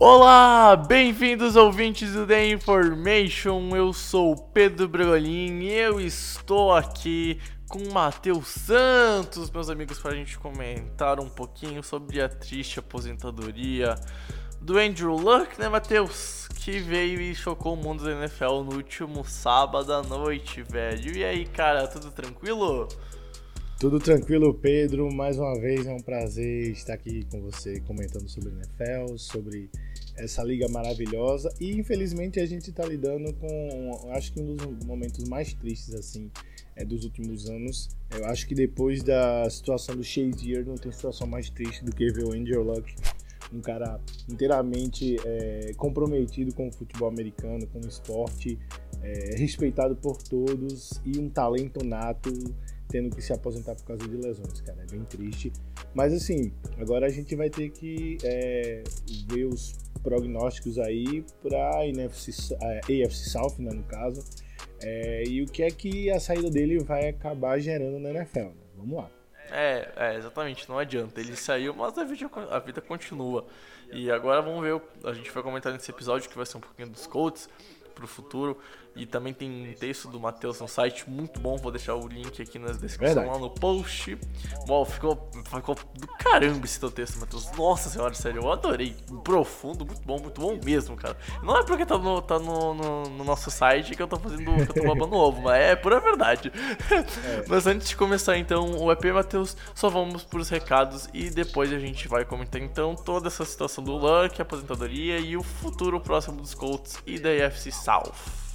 Olá, bem-vindos ouvintes do The Information. Eu sou Pedro Bragolin e eu estou aqui com Matheus Santos, meus amigos, para a gente comentar um pouquinho sobre a triste aposentadoria do Andrew Luck, né, Matheus? Que veio e chocou o mundo da NFL no último sábado à noite, velho. E aí, cara, tudo tranquilo? Tudo tranquilo, Pedro. Mais uma vez é um prazer estar aqui com você comentando sobre NFL, sobre essa liga maravilhosa. E infelizmente a gente está lidando com, acho que um dos momentos mais tristes assim é, dos últimos anos. Eu acho que depois da situação do Shazier não tem situação mais triste do que ver o Andrew Luck, um cara inteiramente é, comprometido com o futebol americano, com o esporte, é, respeitado por todos e um talento nato tendo que se aposentar por causa de lesões, cara. É bem triste. Mas assim, agora a gente vai ter que é, ver os prognósticos aí para AFC South, né, no caso. É, e o que é que a saída dele vai acabar gerando na NFL, né? Vamos lá. É, é, exatamente, não adianta. Ele saiu, mas a vida, a vida continua. E agora vamos ver, a gente vai comentar nesse episódio que vai ser um pouquinho dos Colts pro futuro. E também tem um texto do Matheus no site muito bom, vou deixar o link aqui na descrição Verdade. lá no post. Bom, ficou, ficou do caramba esse teu texto, Matheus. Nossa senhora, sério, eu adorei. Profundo, muito bom, muito bom mesmo, cara. Não é porque tá no, tá no, no, no nosso site que eu tô fazendo, que eu tô babando ovo, mas é pura verdade. Mas antes de começar então o EP, Matheus, só vamos pros recados e depois a gente vai comentar então toda essa situação do Luck, a aposentadoria e o futuro próximo dos Colts e da AFC South.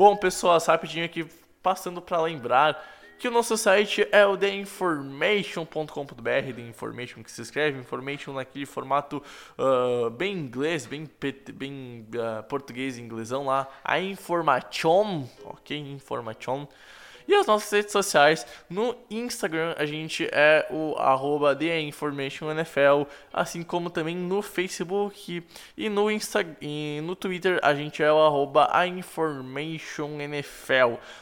Bom, pessoal, rapidinho aqui passando para lembrar que o nosso site é o theinformation.com.br, The Information que se escreve, Information naquele formato ah, bem inglês, bem, bem ah, português e inglesão lá, a Information, ok? Information. E as nossas redes sociais, no Instagram a gente é o arroba TheInformationNFL, assim como também no Facebook e no, Insta e no Twitter a gente é o arroba.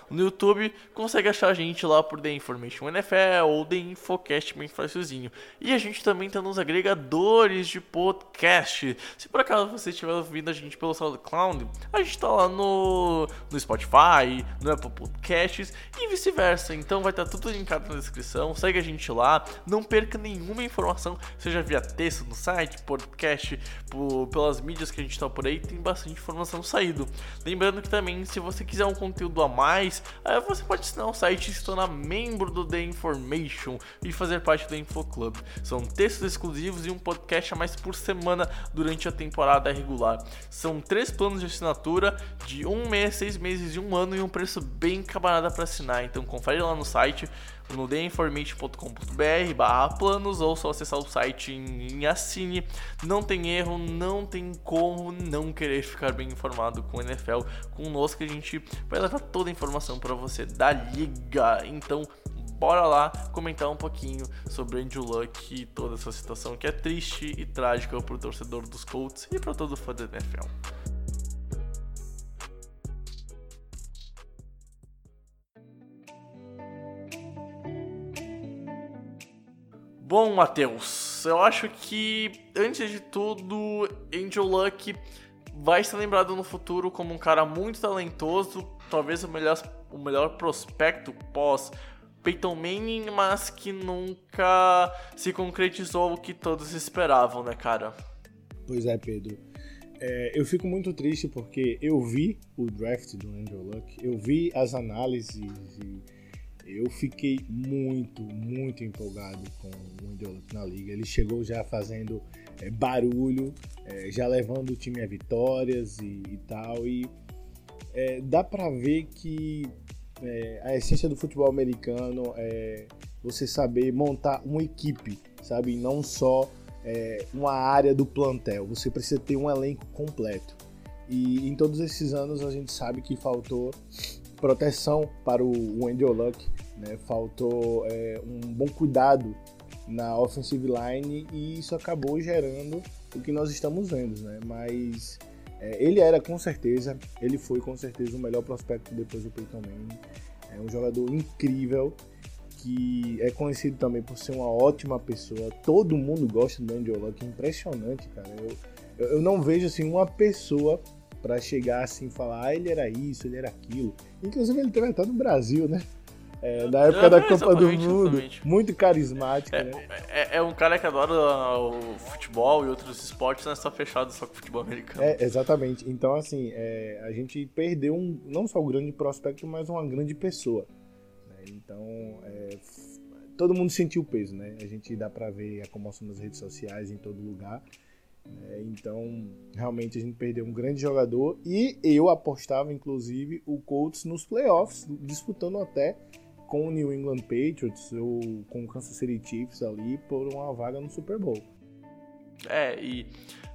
No YouTube consegue achar a gente lá por The Information NFL ou The Infocast bem facilzinho. E a gente também tá nos agregadores de podcast. Se por acaso você estiver ouvindo a gente pelo SoundCloud, a gente tá lá no, no Spotify, no Apple Podcasts e vice-versa. Então vai estar tudo linkado na descrição. Segue a gente lá. Não perca nenhuma informação, seja via texto no site, podcast, por, pelas mídias que a gente tá por aí. Tem bastante informação saído. Lembrando que também, se você quiser um conteúdo a mais, aí você pode assinar o site e se tornar membro do The Information e fazer parte do Info Club. São textos exclusivos e um podcast a mais por semana durante a temporada regular. São três planos de assinatura de um mês, seis meses e um ano e um preço bem camarada para assinar. Então confere lá no site no theinformation.com.br barra planos ou só acessar o site em, assine. Não tem erro, não tem como não querer ficar bem informado com o NFL. Conosco a gente vai levar toda a informação para você da liga. Então bora lá comentar um pouquinho sobre Andrew Luck e toda essa situação que é triste e trágica para o torcedor dos Colts e para todo fã da NFL. Bom, Matheus, eu acho que antes de tudo, Angel Luck vai ser lembrado no futuro como um cara muito talentoso, talvez o melhor, o melhor prospecto pós Peyton Manning, mas que nunca se concretizou o que todos esperavam, né, cara? Pois é, Pedro. é, eu fico muito triste porque eu vi o draft do Andrew Luck, eu vi as análises e eu fiquei muito, muito empolgado com o Luck na liga. Ele chegou já fazendo é, barulho, é, já levando o time a vitórias e, e tal. E é, dá para ver que é, a essência do futebol americano é você saber montar uma equipe, sabe? Não só é, uma área do plantel. Você precisa ter um elenco completo. E em todos esses anos a gente sabe que faltou proteção para o Andrew Luck, né? faltou é, um bom cuidado na offensive line e isso acabou gerando o que nós estamos vendo, né? Mas é, ele era com certeza, ele foi com certeza o melhor prospecto depois do Peyton Manning. É um jogador incrível que é conhecido também por ser uma ótima pessoa. Todo mundo gosta do Andrew Luck, é impressionante, cara. Eu, eu não vejo assim uma pessoa para chegar assim e falar, ah, ele era isso, ele era aquilo. Inclusive ele também tá no Brasil, né? É, na época é, da Copa do Mundo, exatamente. muito carismático, é, né? É, é, um cara que adora o futebol e outros esportes, não é só fechado só com o futebol americano. É, exatamente. Então, assim, é, a gente perdeu um, não só um grande prospecto, mas uma grande pessoa. Né? Então, é, todo mundo sentiu o peso, né? A gente dá pra ver a comoção nas redes sociais, em todo lugar. Né? Então, realmente a gente perdeu um grande jogador e eu apostava, inclusive, o Colts nos playoffs, disputando até com o New England Patriots ou com o Kansas City Chiefs ali por uma vaga no Super Bowl. É, e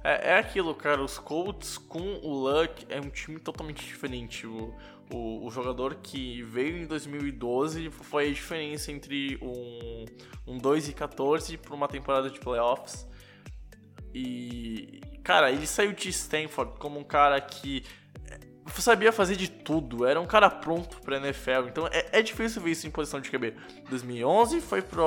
é, é aquilo, cara. Os Colts com o Luck é um time totalmente diferente. O, o, o, jogador que veio em 2012 foi a diferença entre um, um 2 e 14 para uma temporada de playoffs. E, cara, ele saiu de Stanford como um cara que sabia fazer de tudo, era um cara pronto pra NFL, então é, é difícil ver isso em posição de QB. 2011 foi, pro,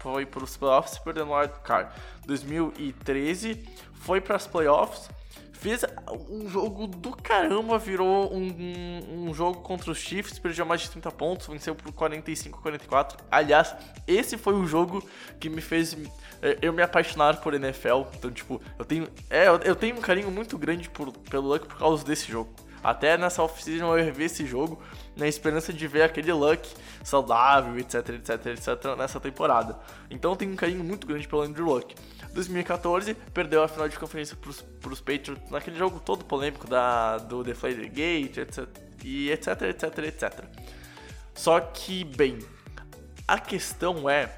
foi pros playoffs perdendo o wild card. 2013 foi pras playoffs, fez um jogo do caramba, virou um, um, um, jogo contra os Chiefs, perdeu mais de 30 pontos, venceu por 45 44. Aliás, esse foi o jogo que me fez é, eu me apaixonar por NFL. Então, tipo, eu tenho, é, eu tenho um carinho muito grande por, pelo Luck por causa desse jogo. Até nessa off-season eu revi esse jogo na esperança de ver aquele Luck saudável, etc, etc, etc, nessa temporada. Então tem um carinho muito grande pelo Andrew Luck. 2014, perdeu a final de conferência pros, pros Patriots naquele jogo todo polêmico da, do Deflated Gate, etc, e etc, etc, etc. Só que, bem, a questão é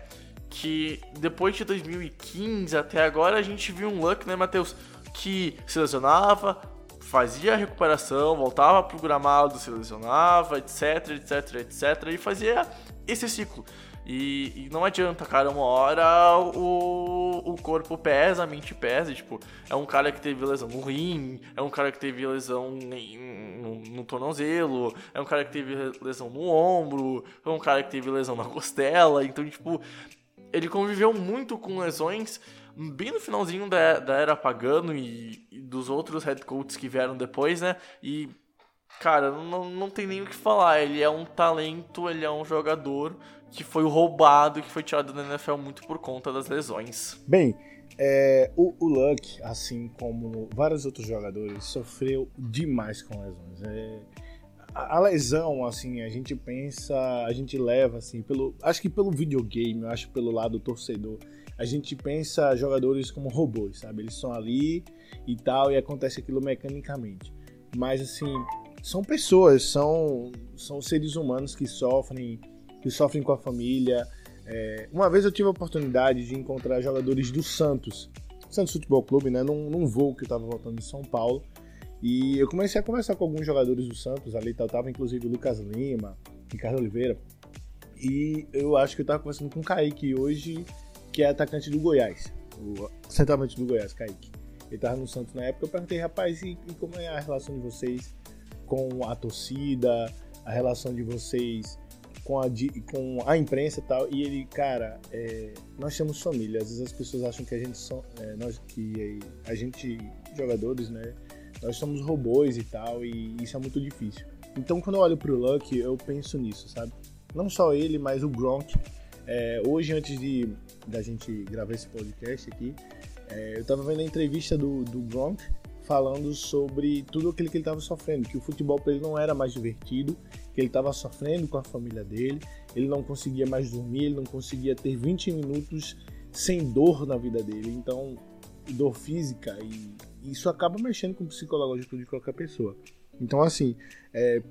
que depois de 2015 até agora a gente viu um Luck, né, Matheus, que se lesionava, fazia a recuperação, voltava pro gramado, se lesionava, etc, etc, etc, e fazia esse ciclo. E, e, não adianta, cara, uma hora o, o corpo pesa, a mente pesa. tipo, é um cara que teve lesão no rim, é um cara que teve lesão no, no tornozelo, é um cara que teve lesão no ombro, é um cara que teve lesão na costela. Então, tipo, ele conviveu muito com lesões bem no finalzinho da, da era Pagano e, e, dos outros head coaches que vieram depois, né? E, cara, não, não tem nem o que falar. Ele é um talento, ele é um jogador que foi roubado, que foi tirado da NFL muito por conta das lesões. Bem, é, o, o Luck, assim como vários outros jogadores, sofreu demais com lesões. É, a, a, lesão, assim, a gente pensa, a gente leva, assim, pelo, acho que pelo videogame, eu acho pelo lado torcedor a gente pensa jogadores como robôs, sabe? Eles estão ali e tal, e acontece aquilo mecanicamente. Mas, assim, são pessoas, são, são seres humanos que sofrem, que sofrem com a família. É, uma vez eu tive a oportunidade de encontrar jogadores do Santos, Santos Futebol Clube, né? Num, num voo que eu tava voltando de São Paulo. E eu comecei a conversar com alguns jogadores do Santos ali, tal, tava inclusive o Lucas Lima, Ricardo Oliveira. E eu acho que eu tava conversando com o Kaique hoje que é atacante do Goiás, o centralmente do Goiás, Kaique. Ele tava no Santos na época, eu perguntei, rapaz, e, e como é a relação de vocês com a torcida, a relação de vocês com a, com a imprensa e tal. E ele, cara, é, nós temos família. Às vezes as pessoas acham que a gente são, é, nós que a gente jogadores, né? Nós somos robôs e tal, e isso é muito difícil. Então quando eu olho pro Luck, eu penso nisso, sabe? Não só ele, mas o Gronk. É, hoje, antes de da gente gravar esse podcast aqui, é, eu tava vendo a entrevista do, do Gronk falando sobre tudo aquilo que ele estava sofrendo, que o futebol para ele não era mais divertido, que ele estava sofrendo com a família dele, ele não conseguia mais dormir, ele não conseguia ter 20 minutos sem dor na vida dele. Então, dor física e isso acaba mexendo com o psicológico de qualquer pessoa. Então, assim, é,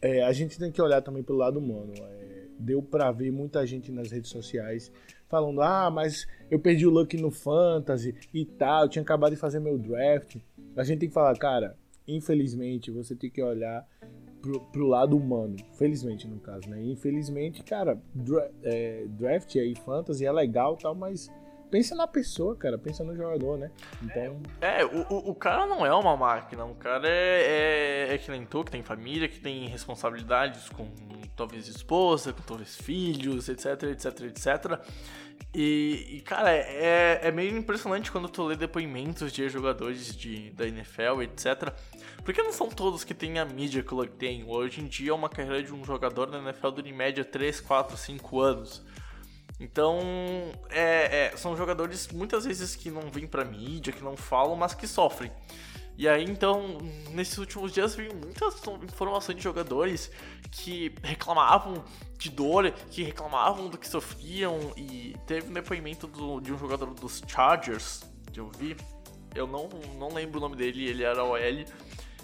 é, a gente tem que olhar também pelo lado humano. É, deu para ver muita gente nas redes sociais falando: ah, mas eu perdi o luck no Fantasy e tal, eu tinha acabado de fazer meu draft. A gente tem que falar, cara, infelizmente você tem que olhar pro, pro lado humano. Felizmente, no caso, né? Infelizmente, cara, dra é, draft aí, Fantasy é legal tal, mas pensa na pessoa, cara, pensa no jogador, né? Então. É, o, o cara não é uma máquina, o cara é, é, é que nem tu, que tem família, que tem responsabilidades com talvez esposa, com talvez filhos, etc, etc, etc. E, e cara, é, é meio impressionante quando tu lê depoimentos de jogadores de, da NFL, etc. Porque não são todos que têm a mídia que o Luck tem. Hoje em dia, uma carreira de um jogador na NFL dura em média 3, 4, 5 anos. Então, é, é, são jogadores muitas vezes que não vêm pra mídia, que não falam, mas que sofrem. E aí, então, nesses últimos dias vi muitas informações de jogadores que reclamavam de dor, que reclamavam do que sofriam. E teve um depoimento do, de um jogador dos Chargers que eu vi. Eu não, não lembro o nome dele, ele era OL.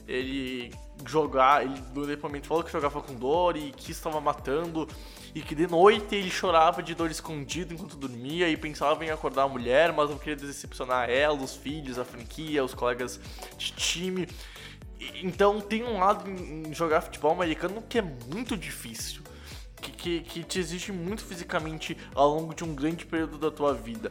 Ele jogar, ele no depoimento falou que jogava com dor e que estava matando e que de noite ele chorava de dor escondido enquanto dormia e pensava em acordar a mulher, mas não queria decepcionar ela, os filhos, a franquia, os colegas de time. Então tem um lado em jogar futebol americano que é muito difícil. Que, que, que te exige muito fisicamente ao longo de um grande período da tua vida.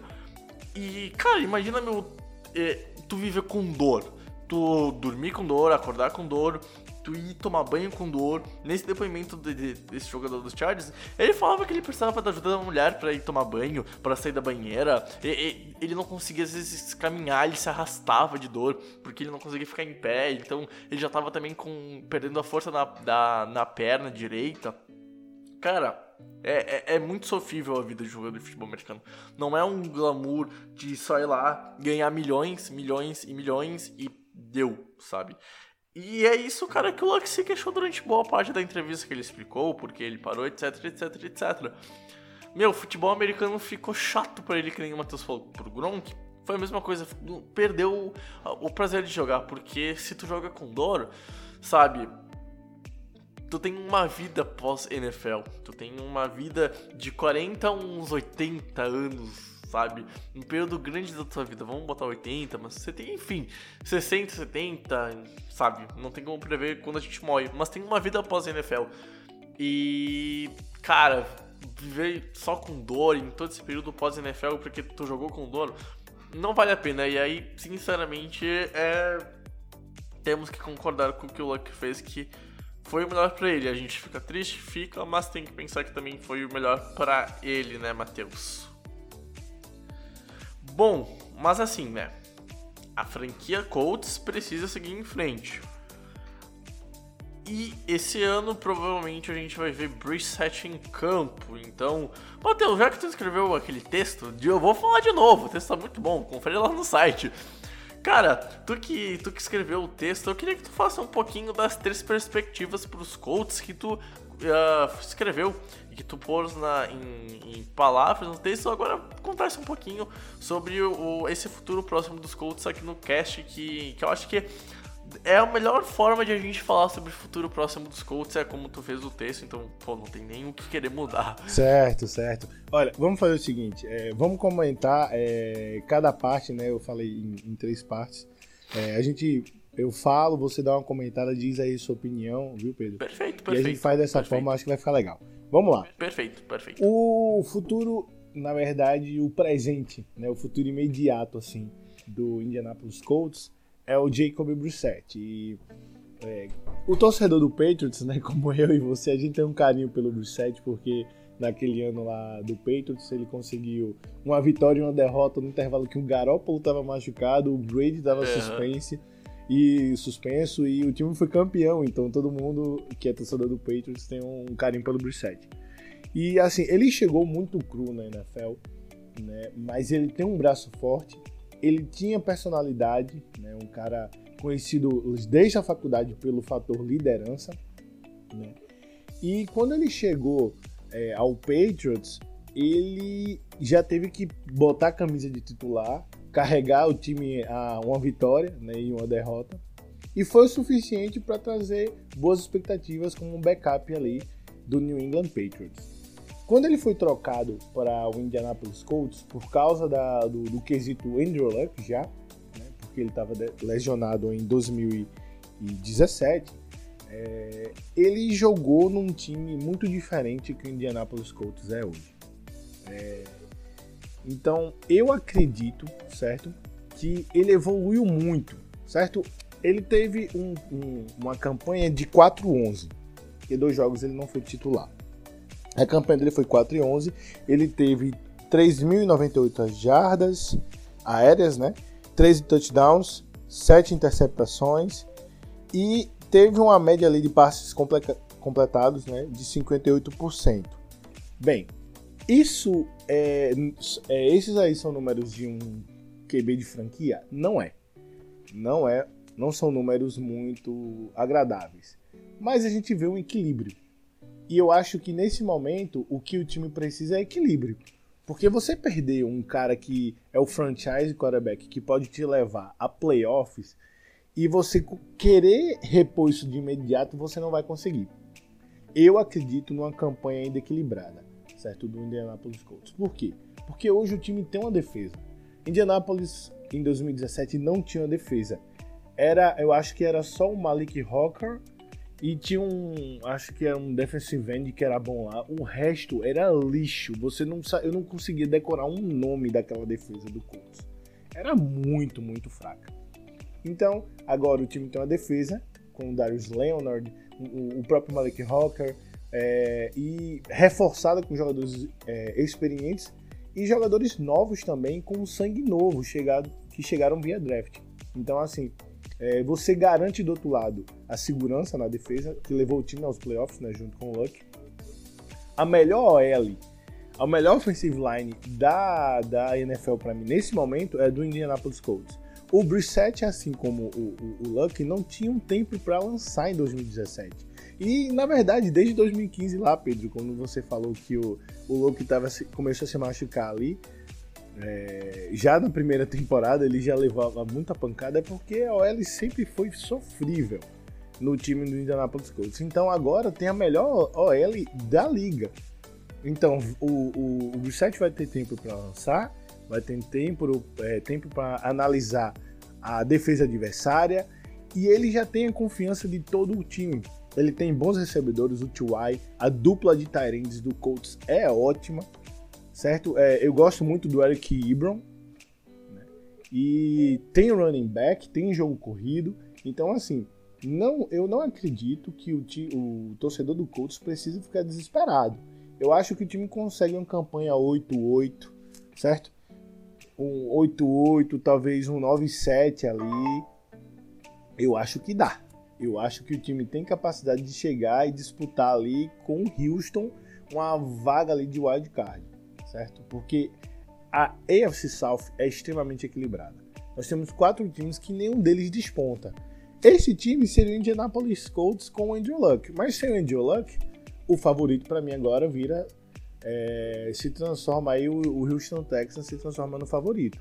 E, cara, imagina meu. É, tu viver com dor. Tu dormir com dor, acordar com dor, tu ir tomar banho com dor. Nesse depoimento de, de, desse jogador dos Chargers, ele falava que ele precisava da ajuda da mulher para ir tomar banho, para sair da banheira. E, e, ele não conseguia às vezes caminhar, ele se arrastava de dor, porque ele não conseguia ficar em pé. Então ele já tava também com perdendo a força na, da, na perna direita. Cara, é, é, é, muito sofrível a vida de jogador de futebol americano. Não é um glamour de só ir lá, ganhar milhões, milhões e milhões e deu, sabe? E é isso, cara, que o Luck se queixou durante boa parte da entrevista que ele explicou, porque ele parou, etc, etc, etc. Meu, futebol americano ficou chato para ele, que nem o Matheus falou, pro Gronk. Foi a mesma coisa, perdeu o prazer de jogar, porque se tu joga com dor, sabe, tu tem uma vida pós-NFL, tu tem uma vida de 40 a uns 80 anos sabe? Um período grande da tua vida, vamos botar 80, mas você tem, enfim, 60, 70, sabe? Não tem como prever quando a gente morre, mas tem uma vida após a NFL. E, cara, viver só com dor em todo esse período pós-NFL porque tu jogou com dor, não vale a pena. E aí, sinceramente, é... temos que concordar com o que o Luck fez, que foi o melhor para ele. A gente fica triste, fica, mas tem que pensar que também foi o melhor para ele, né, Matheus? Bom, mas assim, né? A franquia Colts precisa seguir em frente. E esse ano provavelmente a gente vai ver Brissett em campo. Então, Matheus, já que tu escreveu aquele texto, eu vou falar de novo. O texto tá muito bom, confere lá no site. Cara, tu que, tu que escreveu o texto, eu queria que tu faça um pouquinho das três perspectivas para os Colts que tu uh, escreveu e que tu pôs na, em, em, palavras no texto, agora contasse um pouquinho sobre o, esse futuro próximo dos Colts aqui no cast, que, que eu acho que é a melhor forma de a gente falar sobre o futuro próximo dos Colts, é como tu fez o texto, então, pô, não tem nem o que querer mudar. Certo, certo. Olha, vamos fazer o seguinte, é, vamos comentar é, cada parte, né, eu falei em, em três partes, é, a gente eu falo, você dá uma comentada, diz aí sua opinião, viu, Pedro? Perfeito, perfeito. E a gente faz dessa perfeito. forma, acho que vai ficar legal. Vamos lá. Perfeito, perfeito. O futuro, na verdade, o presente, né, o futuro imediato, assim, do Indianapolis Colts é o Jacob Brissett. E é, o torcedor do Patriots, né, como eu e você, a gente tem um carinho pelo Brissett, porque naquele ano lá do Patriots, ele conseguiu uma vitória e uma derrota no intervalo que o Garoppolo estava machucado, o Brady estava uhum. suspense e suspenso e o time foi campeão, então todo mundo que é torcedor do Patriots tem um carinho pelo Brissett. E assim, ele chegou muito cru na NFL, né? Mas ele tem um braço forte ele tinha personalidade, né? um cara conhecido desde a faculdade pelo fator liderança. Né? E quando ele chegou é, ao Patriots, ele já teve que botar a camisa de titular, carregar o time a uma vitória né, e uma derrota. E foi o suficiente para trazer boas expectativas como um backup ali do New England Patriots. Quando ele foi trocado para o Indianapolis Colts, por causa da, do, do, quesito Andrew Luck já, né, porque ele estava lesionado em 2017, é, ele jogou num time muito diferente que o Indianapolis Colts é hoje. É, então, eu acredito, certo, que ele evoluiu muito, certo? Ele teve um, um, uma campanha de 4-11, e dois jogos ele não foi titular. A campanha dele foi 4 11, ele teve 3.098 jardas aéreas, né? 13 touchdowns, 7 interceptações e teve uma média ali de passes completados né, de 58%. Bem, isso é, é, esses aí são números de um QB de franquia? Não é. Não é, não são números muito agradáveis. Mas a gente vê um equilíbrio. E eu acho que nesse momento o que o time precisa é equilíbrio. Porque você perder um cara que é o franchise quarterback que pode te levar a playoffs e você querer repor isso de imediato, você não vai conseguir. Eu acredito numa campanha ainda equilibrada certo? Do Indianapolis Colts. Por quê? Porque hoje o time tem uma defesa. Indianapolis em 2017 não tinha defesa. Era, eu acho que era só o Malik Hawker e tinha um, acho que era um defensive end que era bom lá. O resto era lixo. Você não, eu não conseguia decorar um nome daquela defesa do Colts. Era muito, muito fraca. Então, agora o time tem uma defesa com o Darius Leonard, o, o próprio Malik Hawker, é, e reforçada com jogadores é, experientes e jogadores novos também com sangue novo chegado, que chegaram via draft. Então, assim, é, você garante do outro lado a segurança na defesa, que levou o time aos playoffs, né, junto com o Luck. A melhor OL, a melhor offensive line da, da NFL para mim nesse momento é do Indianapolis Colts. O Brissett, assim como o, o, o Luck, não tinha um tempo para lançar em 2017. E, na verdade, desde 2015 lá, Pedro, quando você falou que o, o Luke tava, começou a se machucar ali, é, já na primeira temporada ele já levava muita pancada, porque a OL sempre foi sofrível no time do Indianapolis Colts. Então agora tem a melhor OL da liga. Então o, o, o vai ter tempo para lançar, vai ter tempo, é, tempo para analisar a defesa adversária e ele já tem a confiança de todo o time. Ele tem bons recebedores, o T.Y. A dupla de Tyrands do Colts é ótima, certo? É, eu gosto muito do Eric Ebron. Né? E tem running back, tem jogo corrido. Então, assim, não, eu não acredito que o, o torcedor do Colts precise ficar desesperado. Eu acho que o time consegue uma campanha 8-8, certo? Um 8-8, talvez um 9-7 ali. Eu acho que dá. Eu acho que o time tem capacidade de chegar e disputar ali com o Houston uma vaga ali de wild card, certo? Porque a AFC South é extremamente equilibrada. Nós temos quatro times que nenhum deles desponta. Esse time seria o Indianapolis Colts com o Andrew Luck, mas sem o Andrew Luck, o favorito para mim agora vira é, se transforma aí o, o Houston Texans se transforma no favorito.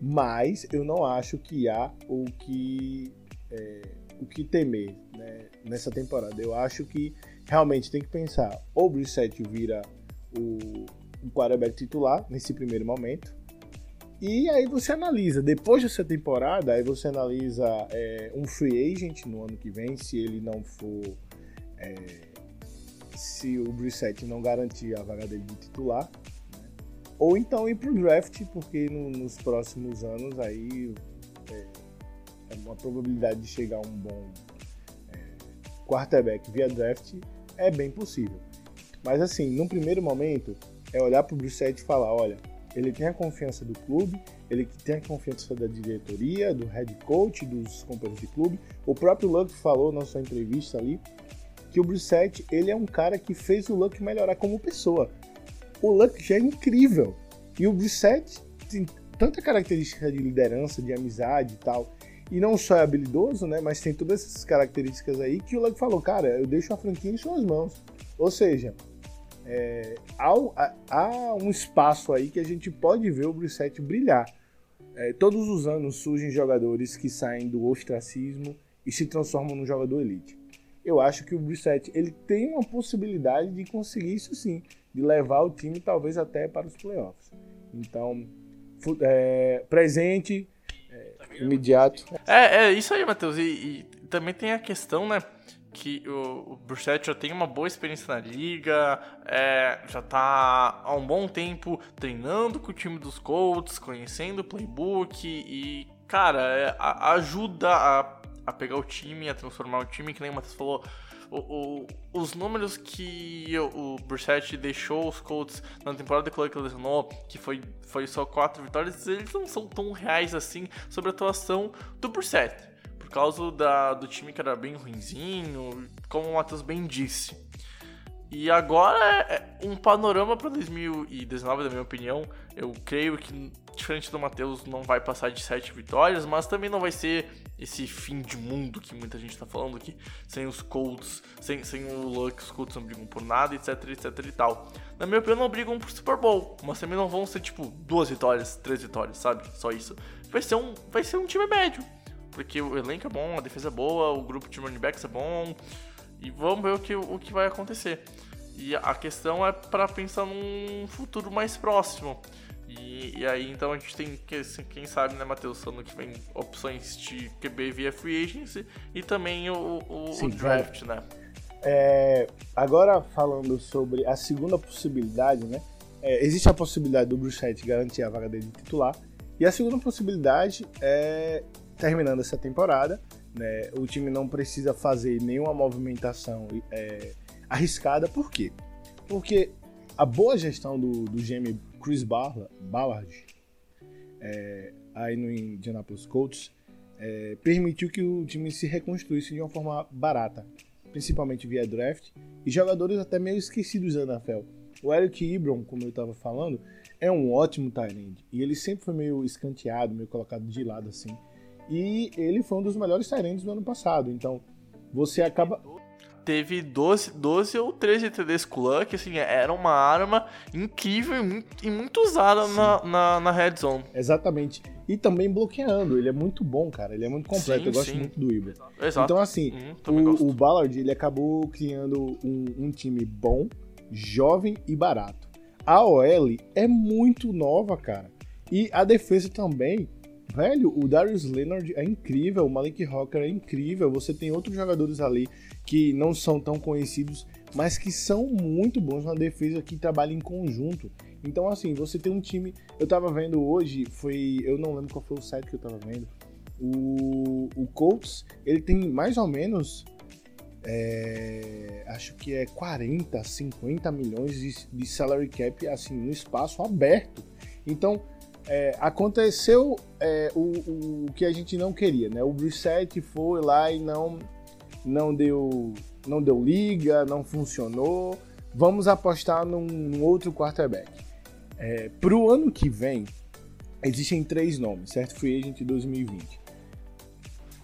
Mas eu não acho que há o que que temer né, nessa temporada. Eu acho que realmente tem que pensar, ou o Brissett vira o, o quarterback titular nesse primeiro momento, e aí você analisa, depois dessa temporada, aí você analisa é, um free agent no ano que vem, se ele não for. É, se o Brissett não garantir a vaga dele de titular. Né? Ou então ir pro draft, porque no, nos próximos anos aí é, uma probabilidade de chegar um bom é, quarterback via draft é bem possível. Mas assim, num primeiro momento, é olhar para o Brissett e falar, olha, ele tem a confiança do clube, ele tem a confiança da diretoria, do head coach, dos companheiros de clube. O próprio Luck falou na sua entrevista ali que o Brissett, ele é um cara que fez o Luck melhorar como pessoa. O Luck já é incrível. E o Brissett tanta característica de liderança, de amizade e tal, e não só é habilidoso, né, mas tem todas essas características aí que o Luck falou, cara, eu deixo a franquia em suas mãos. Ou seja, é, há, há, um espaço aí que a gente pode ver o Brissette brilhar. É, todos os anos surgem jogadores que saem do ostracismo e se transformam num jogador elite. Eu acho que o Brissette ele tem uma possibilidade de conseguir isso sim, de levar o time talvez até para os playoffs. Então, é, presente, imediato. É, é isso aí, Matheus. E, e, também tem a questão, né? Que o, o Burchett já tem uma boa experiência na liga, é, já tá há um bom tempo treinando com o time dos Colts, conhecendo o playbook e, cara, é, a, ajuda a, a pegar o time, a transformar o time, que nem o Matheus falou o, os números que o, o deixou os Colts na temporada que ele lesionou, que foi, foi só quatro vitórias, eles não são tão reais assim sobre a atuação do Brissett. Por causa da, do time que era bem ruinzinho, como o Matheus bem disse. E agora é, é um panorama para 2019, na minha opinião. Eu creio que, diferente do Matheus, não vai passar de 7 vitórias, mas também não vai ser esse fim de mundo que muita gente tá falando que sem os Colts, sem, sem o Luck, os Colts não brigam por nada, etc, etc e tal. Na minha opinião, não brigam por Super Bowl, mas também não vão ser tipo duas vitórias, três vitórias, sabe? Só isso. Vai ser um, vai ser um time médio, porque o elenco é bom, a defesa é boa, o grupo de running backs é bom, e vamos ver o que, o que vai acontecer. E a questão é para pensar num futuro mais próximo. E, e, aí então a gente tem, quem sabe, né, Matheus, ano que vem opções de QB via free agency e também o, o, Sim, o draft, né? É, agora falando sobre a segunda possibilidade, né? É, existe a possibilidade do Bruce garantir a vaga dele de titular. E a segunda possibilidade é, terminando essa temporada, né, o time não precisa fazer nenhuma movimentação é, arriscada. Por quê? Porque a boa gestão do, do GM Chris Ballard, é, aí no Indianapolis Colts, é, permitiu que o time se reconstruísse de uma forma barata, principalmente via draft, e jogadores até meio esquecidos da NFL. O Eric Ibron, como eu estava falando, é um ótimo tight end, e ele sempre foi meio escanteado, meio colocado de lado assim. E ele foi um dos melhores ends do ano passado, então você acaba teve 12, 12 ou 13 TDs com o Luck, assim, era uma arma incrível e muito, e muito usada na, na, na, red zone. Exatamente. E também bloqueando, ele é muito bom, cara, ele é muito completo, sim, eu gosto sim. muito do Ibra. Exato. Então, assim, uhum, o, o, Ballard, ele acabou criando um, um time bom, jovem e barato. A OL é muito nova, cara. E a defesa também velho, o Darius Leonard é incrível, o Malik Rocker é incrível, você tem outros jogadores ali que não são tão conhecidos, mas que são muito bons na defesa que trabalham em conjunto. Então, assim, você tem um time. Eu tava vendo hoje, foi. Eu não lembro qual foi o site que eu tava vendo. O, o Colts, ele tem mais ou menos. É, acho que é 40, 50 milhões de, de salary cap, assim, no espaço aberto. Então, é, aconteceu é, o, o, que a gente não queria, né? O Brissette foi lá e não não deu, não deu liga, não funcionou. Vamos apostar num, num outro quarterback. É, Para o ano que vem, existem três nomes, certo? Free Agent 2020.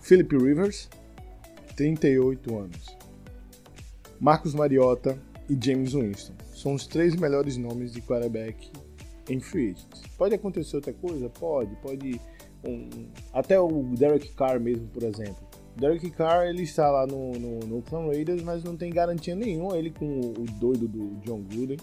Philip Rivers, 38 anos. Marcos Mariota e James Winston. São os três melhores nomes de quarterback em free agents. Pode acontecer outra coisa? Pode. Pode. Um, até o Derek Carr mesmo, por exemplo. Derek Carr, ele está lá no, no, no Oakland Raiders, mas não tem garantia nenhuma, ele com o, doido do John Gruden.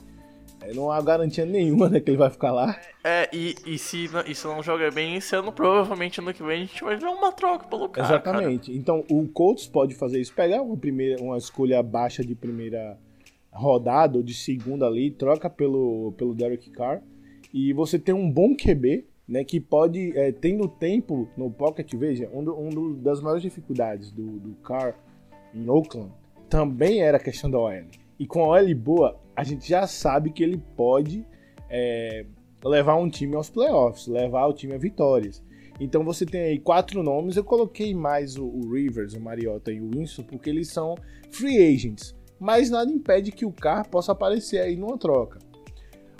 É, não há garantia nenhuma né, que ele vai ficar lá. É, e, e se, e se não jogar bem esse ano, provavelmente ano que vem a gente vai ver uma troca pelo cara. Exatamente. Cara. Então o Colts pode fazer isso, pegar uma, primeira, uma escolha baixa de primeira rodada ou de segunda ali, troca pelo, pelo Derek Carr. E você tem um bom QB né, que pode, é, tendo tempo no pocket, veja, um, do, um das maiores dificuldades do, do Carr em Oakland também era a questão da OL. E com a OL boa, a gente já sabe que ele pode é, levar um time aos playoffs, levar o time a vitórias. Então você tem aí quatro nomes, eu coloquei mais o, o Rivers, o Mariota e o Winston, porque eles são free agents. Mas nada impede que o Carr possa aparecer aí numa troca.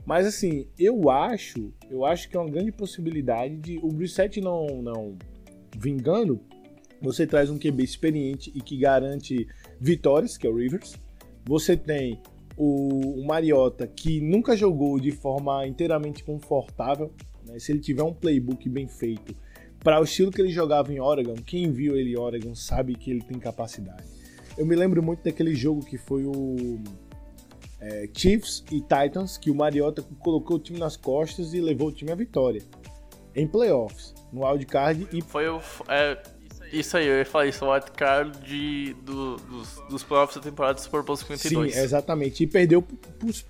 Mas assim, eu acho, eu acho que é uma grande possibilidade de o Brissette não, não vingando, você traz um QB experiente e que garante vitórias, que é o Rivers. Você tem o, o Mariota, que nunca jogou de forma inteiramente confortável. Né? Se ele tiver um playbook bem feito, para o estilo que ele jogava em Oregon, quem viu ele em Oregon sabe que ele tem capacidade. Eu me lembro muito daquele jogo que foi o é, Chiefs e Titans, que o Mariota colocou o time nas costas e levou o time à vitória. Em playoffs, no wildcard e. Foi o. É, isso aí, eu ia falar isso, o wildcard de, do, dos, dos playoffs da temporada do Super Bowl 52. Sim, exatamente. E perdeu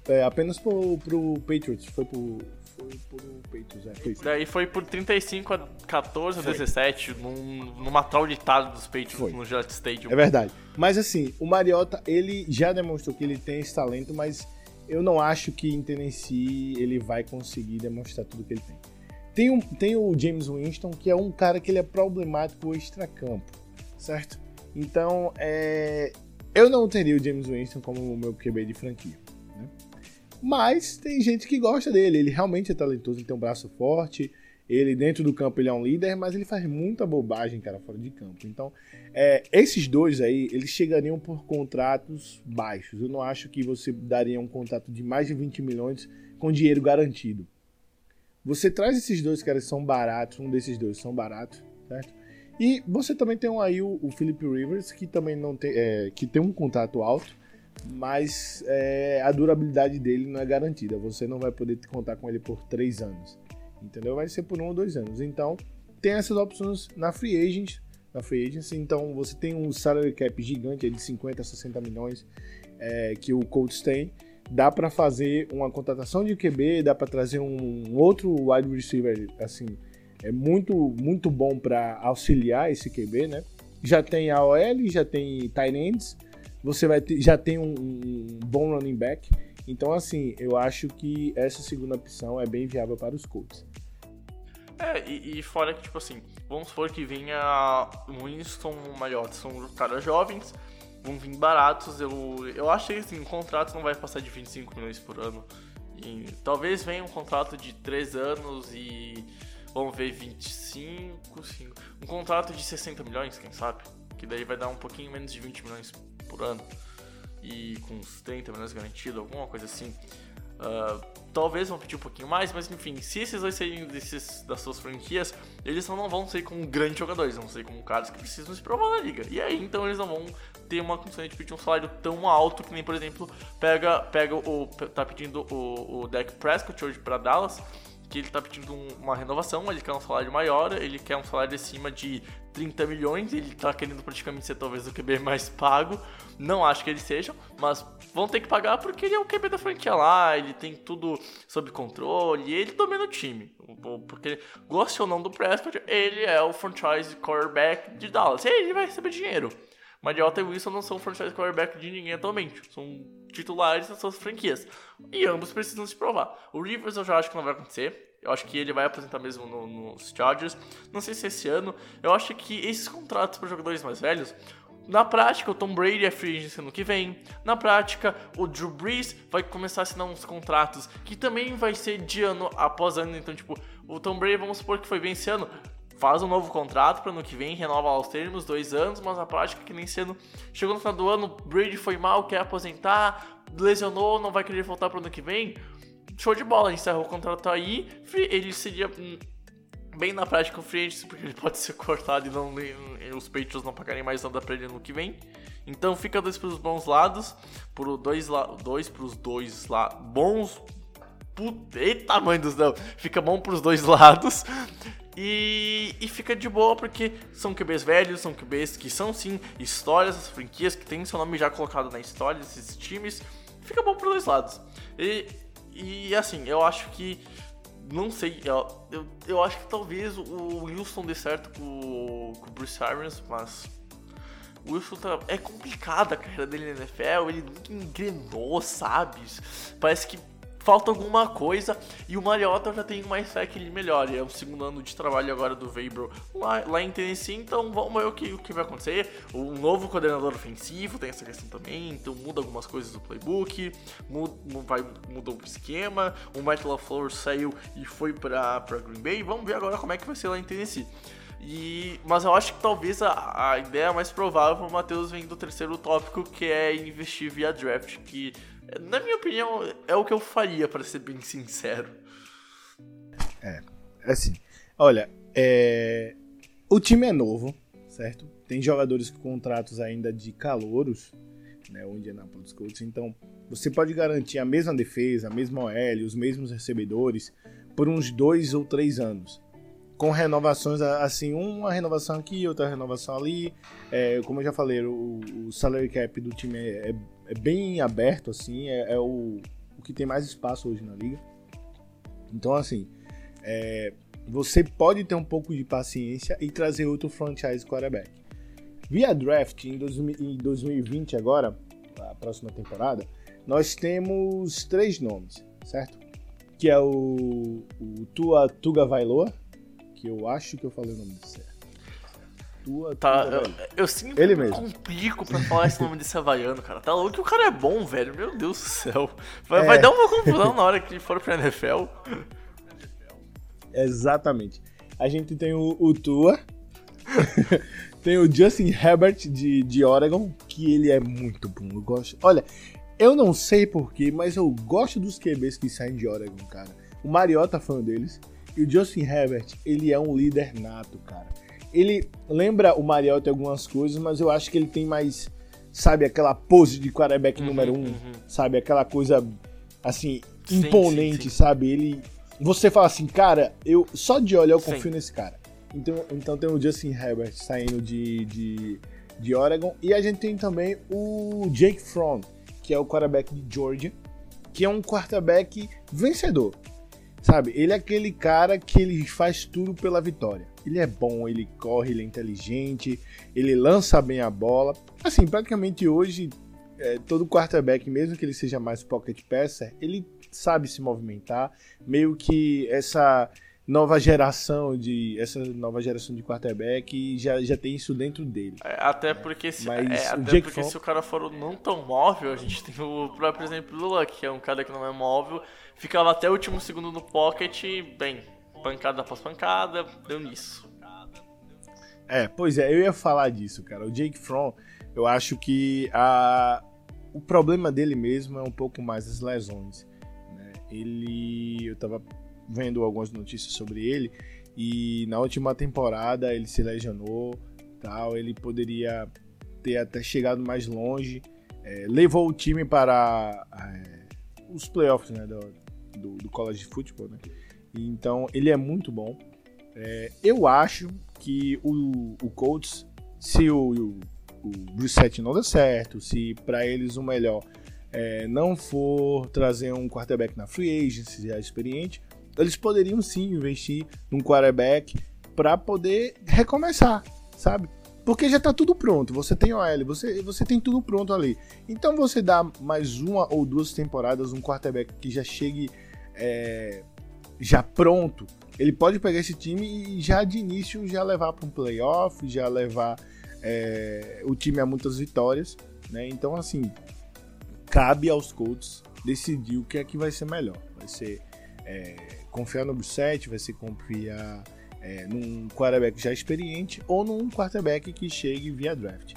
é, apenas pro, pro Patriots. Foi pro, foi pro Patriots, é, foi. Daí foi por 35 a 14 a 17, num, numa traulitada dos Patriots Foi. no Jet Stadium. É verdade. Mas assim, o Mariota, ele já demonstrou que ele tem esse talento, mas eu não acho que em Tennessee ele vai conseguir demonstrar tudo que ele tem. Tem, um, tem o James Winston, que é um cara que ele é problemático extracampo, certo? Então, é, eu não teria o James Winston como o meu QB de franquia. né? Mas tem gente que gosta dele, ele realmente é talentoso, ele tem um braço forte, ele dentro do campo ele é um líder, mas ele faz muita bobagem, cara, fora de campo. Então, é, esses dois aí, eles chegariam por contratos baixos. Eu não acho que você daria um contrato de mais de 20 milhões com dinheiro garantido. Você traz esses dois caras são baratos, um desses dois são baratos, certo? E você também tem aí o, o Philip Rivers, que também não tem, é, que tem um contrato alto, mas é, a durabilidade dele não é garantida. Você não vai poder contar com ele por três anos, entendeu? Vai ser por um ou dois anos. Então tem essas opções na free agent, na free agency. Então você tem um salary cap gigante de 50 a 60 milhões é, que o Colts tem dá para fazer uma contratação de QB, dá para trazer um outro wide receiver assim, é muito muito bom para auxiliar esse QB, né? Já tem a OL, já tem tight ends, você vai ter, já tem um, um bom running back. Então assim, eu acho que essa segunda opção é bem viável para os Colts. É, e, e fora que, tipo assim, vamos supor que venha Winston Mariota, são caras jovens, vão vir baratos. Eu, eu acho que assim, o contrato não vai passar de 25 milhões por ano. E talvez venha um contrato de 3 anos e vamos ver 25, 5, um contrato de 60 milhões, quem sabe? Que daí vai dar um pouquinho menos de 20 milhões por ano. E com uns 30 milhões garantido, alguma coisa assim. Ah, talvez vão pedir um pouquinho mais, mas enfim, se esses dois saírem desses, das suas franquias, eles não vão ser como grandes jogadores, vão ser como caras que precisam se provar na liga. E aí então eles não vão ter uma condição de pedir um salário tão alto que nem, por exemplo, pega, pega o. tá pedindo o, o Dak Prescott hoje para Dallas. Que ele tá pedindo um- uma renovação, ele quer um salário maior, ele quer um salário acima de 30 milhões, ele tá querendo praticamente ser talvez o QB mais pago. Não acho que eles sejam, mas vão ter que pagar porque ele é o QB da franquia lá, ele tem tudo sob controle, ele domina o time. Porque, goste ou não do Prescott, ele é o franchise quarterback de Dallas. E ele vai receber dinheiro. Mariota e Wilson não são franchise quarterback de ninguém atualmente. São titulares das suas franquias. E ambos precisam se provar. O Rivers eu já acho que não vai acontecer. Eu acho que ele vai aposentar mesmo no- nos Chargers. Não sei se esse ano. Eu acho que esses contratos para jogadores mais velhos. Na prática, o Tom Brady é free agent ano que vem. Na prática, o Drew Brees vai começar a assinar uns contratos que também vai ser de ano após ano. Então, tipo, o Tom Brady, vamos supor que foi bem esse ano faz um novo contrato para ano que vem, renova aos termos, dois anos, mas na prática que nem sendo. Chegou no final do ano, Brady foi mal, quer aposentar, lesionou, não vai querer voltar para ano que vem. Show de bola, encerrou o contrato aí, ele seria hum, bem na prática o free porque ele pode ser cortado e, não, e os Patriots não pagarem mais nada pra ele ano que vem. Então fica dois pros bons lados, por dois, la, dois pros dois lá bons. Puta, eita mãe do céu, fica bom pros dois lados. E, e fica de boa porque são QBs velhos, são QBs que são sim histórias das franquias, que tem seu nome já colocado na história desses times. Fica bom pros dois lados. E, e assim, eu acho que. Não sei, eu, eu, eu acho que talvez o Wilson dê certo com, com o Bruce Arians, mas. O Wilson tá, é complicada a carreira dele na NFL, ele nunca engrenou, sabe? Parece que falta alguma coisa e o Mariota já tenho mais fé que ele melhore. É o segundo ano de trabalho agora do Vabro lá, lá em Tennessee, então vamos ver o que, o que vai acontecer. O novo coordenador ofensivo tem essa questão também, então muda algumas coisas do playbook, muda, vai, mudou o esquema. O Matt LaFleur saiu e foi para Green Bay. Vamos ver agora como é que vai ser lá em Tennessee. E, mas eu acho que talvez a, a ideia mais provável, o Matheus vem do terceiro tópico, que é investir via draft, que, na minha opinião, é o que eu faria, para ser bem sincero. É, assim, olha, é, o time é novo, certo? Tem jogadores com contratos ainda de calouros, né, o Indianapolis Colts, então você pode garantir a mesma defesa, a mesma OL, os mesmos recebedores por uns dois ou três anos com renovações, assim, uma renovação aqui, outra renovação ali. É, como eu já falei, o, o salary cap do time é, é, é bem aberto, assim, é, é, o, o que tem mais espaço hoje na liga. Então, assim, é, você pode ter um pouco de paciência e trazer outro franchise quarterback. Via draft, em, dois, em 2020 agora, a próxima temporada, nós temos três nomes, certo? Que é o, o Tua Tuga Vailoa, que eu acho que eu falei o nome certo. Tua, tá, eu, eu, sempre Ele me complico pra falar esse nome desse havaiano, cara. Tá louco que o cara é bom, velho. Meu Deus do céu. Vai, é. vai dar uma confusão na hora que for pra NFL. Exatamente. A gente tem o, o Tua. tem o Justin Herbert de, de Oregon, que ele é muito bom. Eu gosto. Olha, eu não sei porquê, mas eu gosto dos QBs que saem de Oregon, cara. O Mariota foi um deles. E o Justin Herbert, ele é um líder nato, cara. Ele lembra o Mariota em algumas coisas, mas eu acho que ele tem mais, sabe, aquela pose de quarterback uhum, número um, uhum. sabe? Aquela coisa, assim, imponente, sim, sim, sabe? Ele. Você fala assim, cara, eu só de olhar eu confio nesse cara. Então, então tem o Justin Herbert saindo de, de, de Oregon. E a gente tem também o Jake Fromm, que é o quarterback de Georgia, que é um quarterback vencedor. Sabe, ele é aquele cara que ele faz tudo pela vitória. Ele é bom, ele corre, ele é inteligente, ele lança bem a bola. Assim, praticamente hoje, é, todo quarterback, mesmo que ele seja mais pocket passer, ele sabe se movimentar. Meio que essa nova geração de essa nova geração de quarterback já, já tem isso dentro dele. É, até porque se, Mas é, até porque se o cara for não tão móvel, a gente tem o próprio exemplo do Luck, que é um cara que não é móvel, ficava até o último segundo no pocket, bem, pancada após pancada, deu nisso. É, pois é, eu ia falar disso, cara. O Jake Fromm, eu acho que a, o problema dele mesmo é um pouco mais as lesões. Né? Ele, eu tava vendo algumas notícias sobre ele e na última temporada ele se lesionou, tal, ele poderia ter até chegado mais longe, é, levou o time para é, os playoffs né, do, do college football, né? Então ele é muito bom. É, eu acho que o, o Colts, se o, o, o não der certo, se para eles o melhor é, não for trazer um quarterback na free agency já experiente, eles poderiam sim investir num quarterback para poder recomeçar, sabe? Porque já tá tudo pronto. Você tem OL, você, você tem tudo pronto ali. Então você dá mais uma ou duas temporadas um quarterback que já chegue é, já pronto. Ele pode pegar esse time e já de início já levar para um playoff, já levar é, o time a muitas vitórias, né? Então assim cabe aos Colts decidir o que é que vai ser melhor. Vai ser é, confiar no Brissett, vai ser confiar é, num quarterback já experiente ou num quarterback que chegue via draft.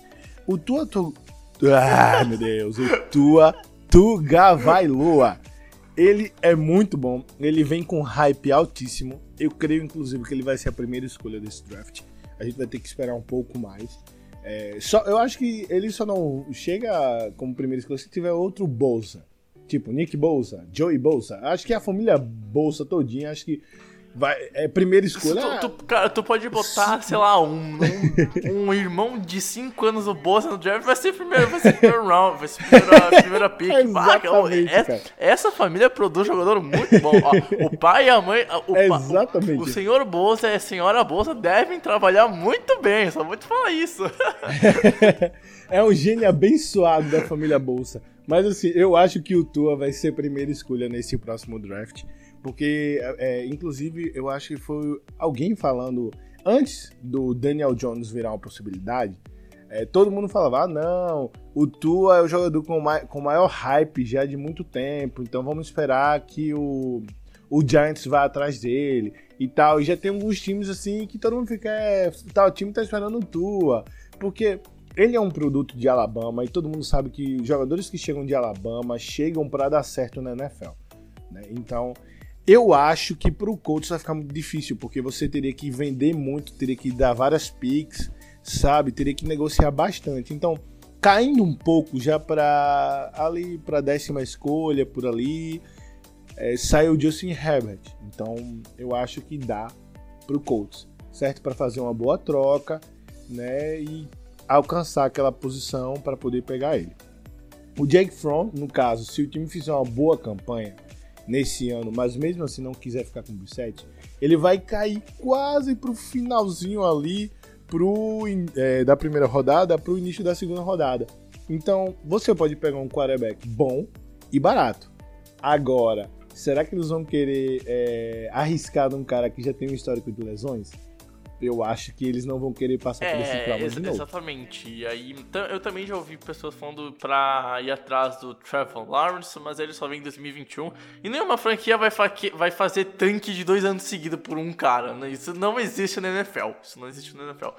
O Tua tu... Ah, meu Deus, o Tua Tugavailoa. Ele é muito bom, ele vem com hype altíssimo. Eu creio, inclusive, que ele vai ser a primeira escolha desse draft. A gente vai ter que esperar um pouco mais. É, só, eu acho que ele só não chega como primeira escolha se tiver outro Bolsa. Tipo, Nick Bolsa, Joey Bolsa. Acho que a família Bolsa todinha, acho que Vai, é primeira escolha. Tu, tu, cara, tu pode botar, sei lá, um, um, um irmão de 5 anos no Bolsa no draft, vai ser primeiro, vai ser primeiro round, vai ser primeira, primeira pick. Exatamente, Bah, cara. essa família produz jogador muito bom. Ó, o pai e a mãe. O, Exatamente. O, o senhor Bolsa e a senhora Bolsa devem trabalhar muito bem, só vou te falar isso. é um gênio abençoado da família Bolsa. Mas assim, eu acho que o Tua vai ser primeira escolha nesse próximo draft. Porque, é, inclusive, eu acho que foi alguém falando antes do Daniel Jones virar uma possibilidade. é, todo mundo falava: ah, não, o Tua é o jogador com, mai com maior hype já de muito tempo, então vamos esperar que o, o Giants vá atrás dele e tal. E já tem alguns times assim que todo mundo fica: é, tal, time tá esperando o Tua. Porque ele é um produto de Alabama e todo mundo sabe que jogadores que chegam de Alabama chegam para dar certo na NFL. né? Então, eu acho que pro Colts vai ficar muito difícil, porque você teria que vender muito, teria que dar várias picks, sabe? Teria que negociar bastante. Então, caindo um pouco já para ali para décima escolha por ali, é, saiu o Justin Herbert. Então, eu acho que dá pro Colts, certo? Para fazer uma boa troca, né? E alcançar aquela posição para poder pegar ele. O Jake Fromm, no caso, se o time fizer uma boa campanha nesse ano, mas mesmo assim não quiser ficar com o Brissett, ele vai cair quase pro finalzinho ali pro, é, da primeira rodada pro início da segunda rodada. Então, você pode pegar um quarterback bom e barato. Agora, será que eles vão querer é, arriscar num cara que já tem um histórico de lesões? Eu acho que eles não vão querer passar por esse É, trauma ex de novo. exatamente. E aí, eu também já ouvi pessoas falando pra ir atrás do Trevor Lawrence, mas ele só vem em 2021. E nenhuma franquia vai, fa vai fazer tanque de dois anos seguidos por um cara. Né? Isso não existe na NFL. Isso não existe na NFL.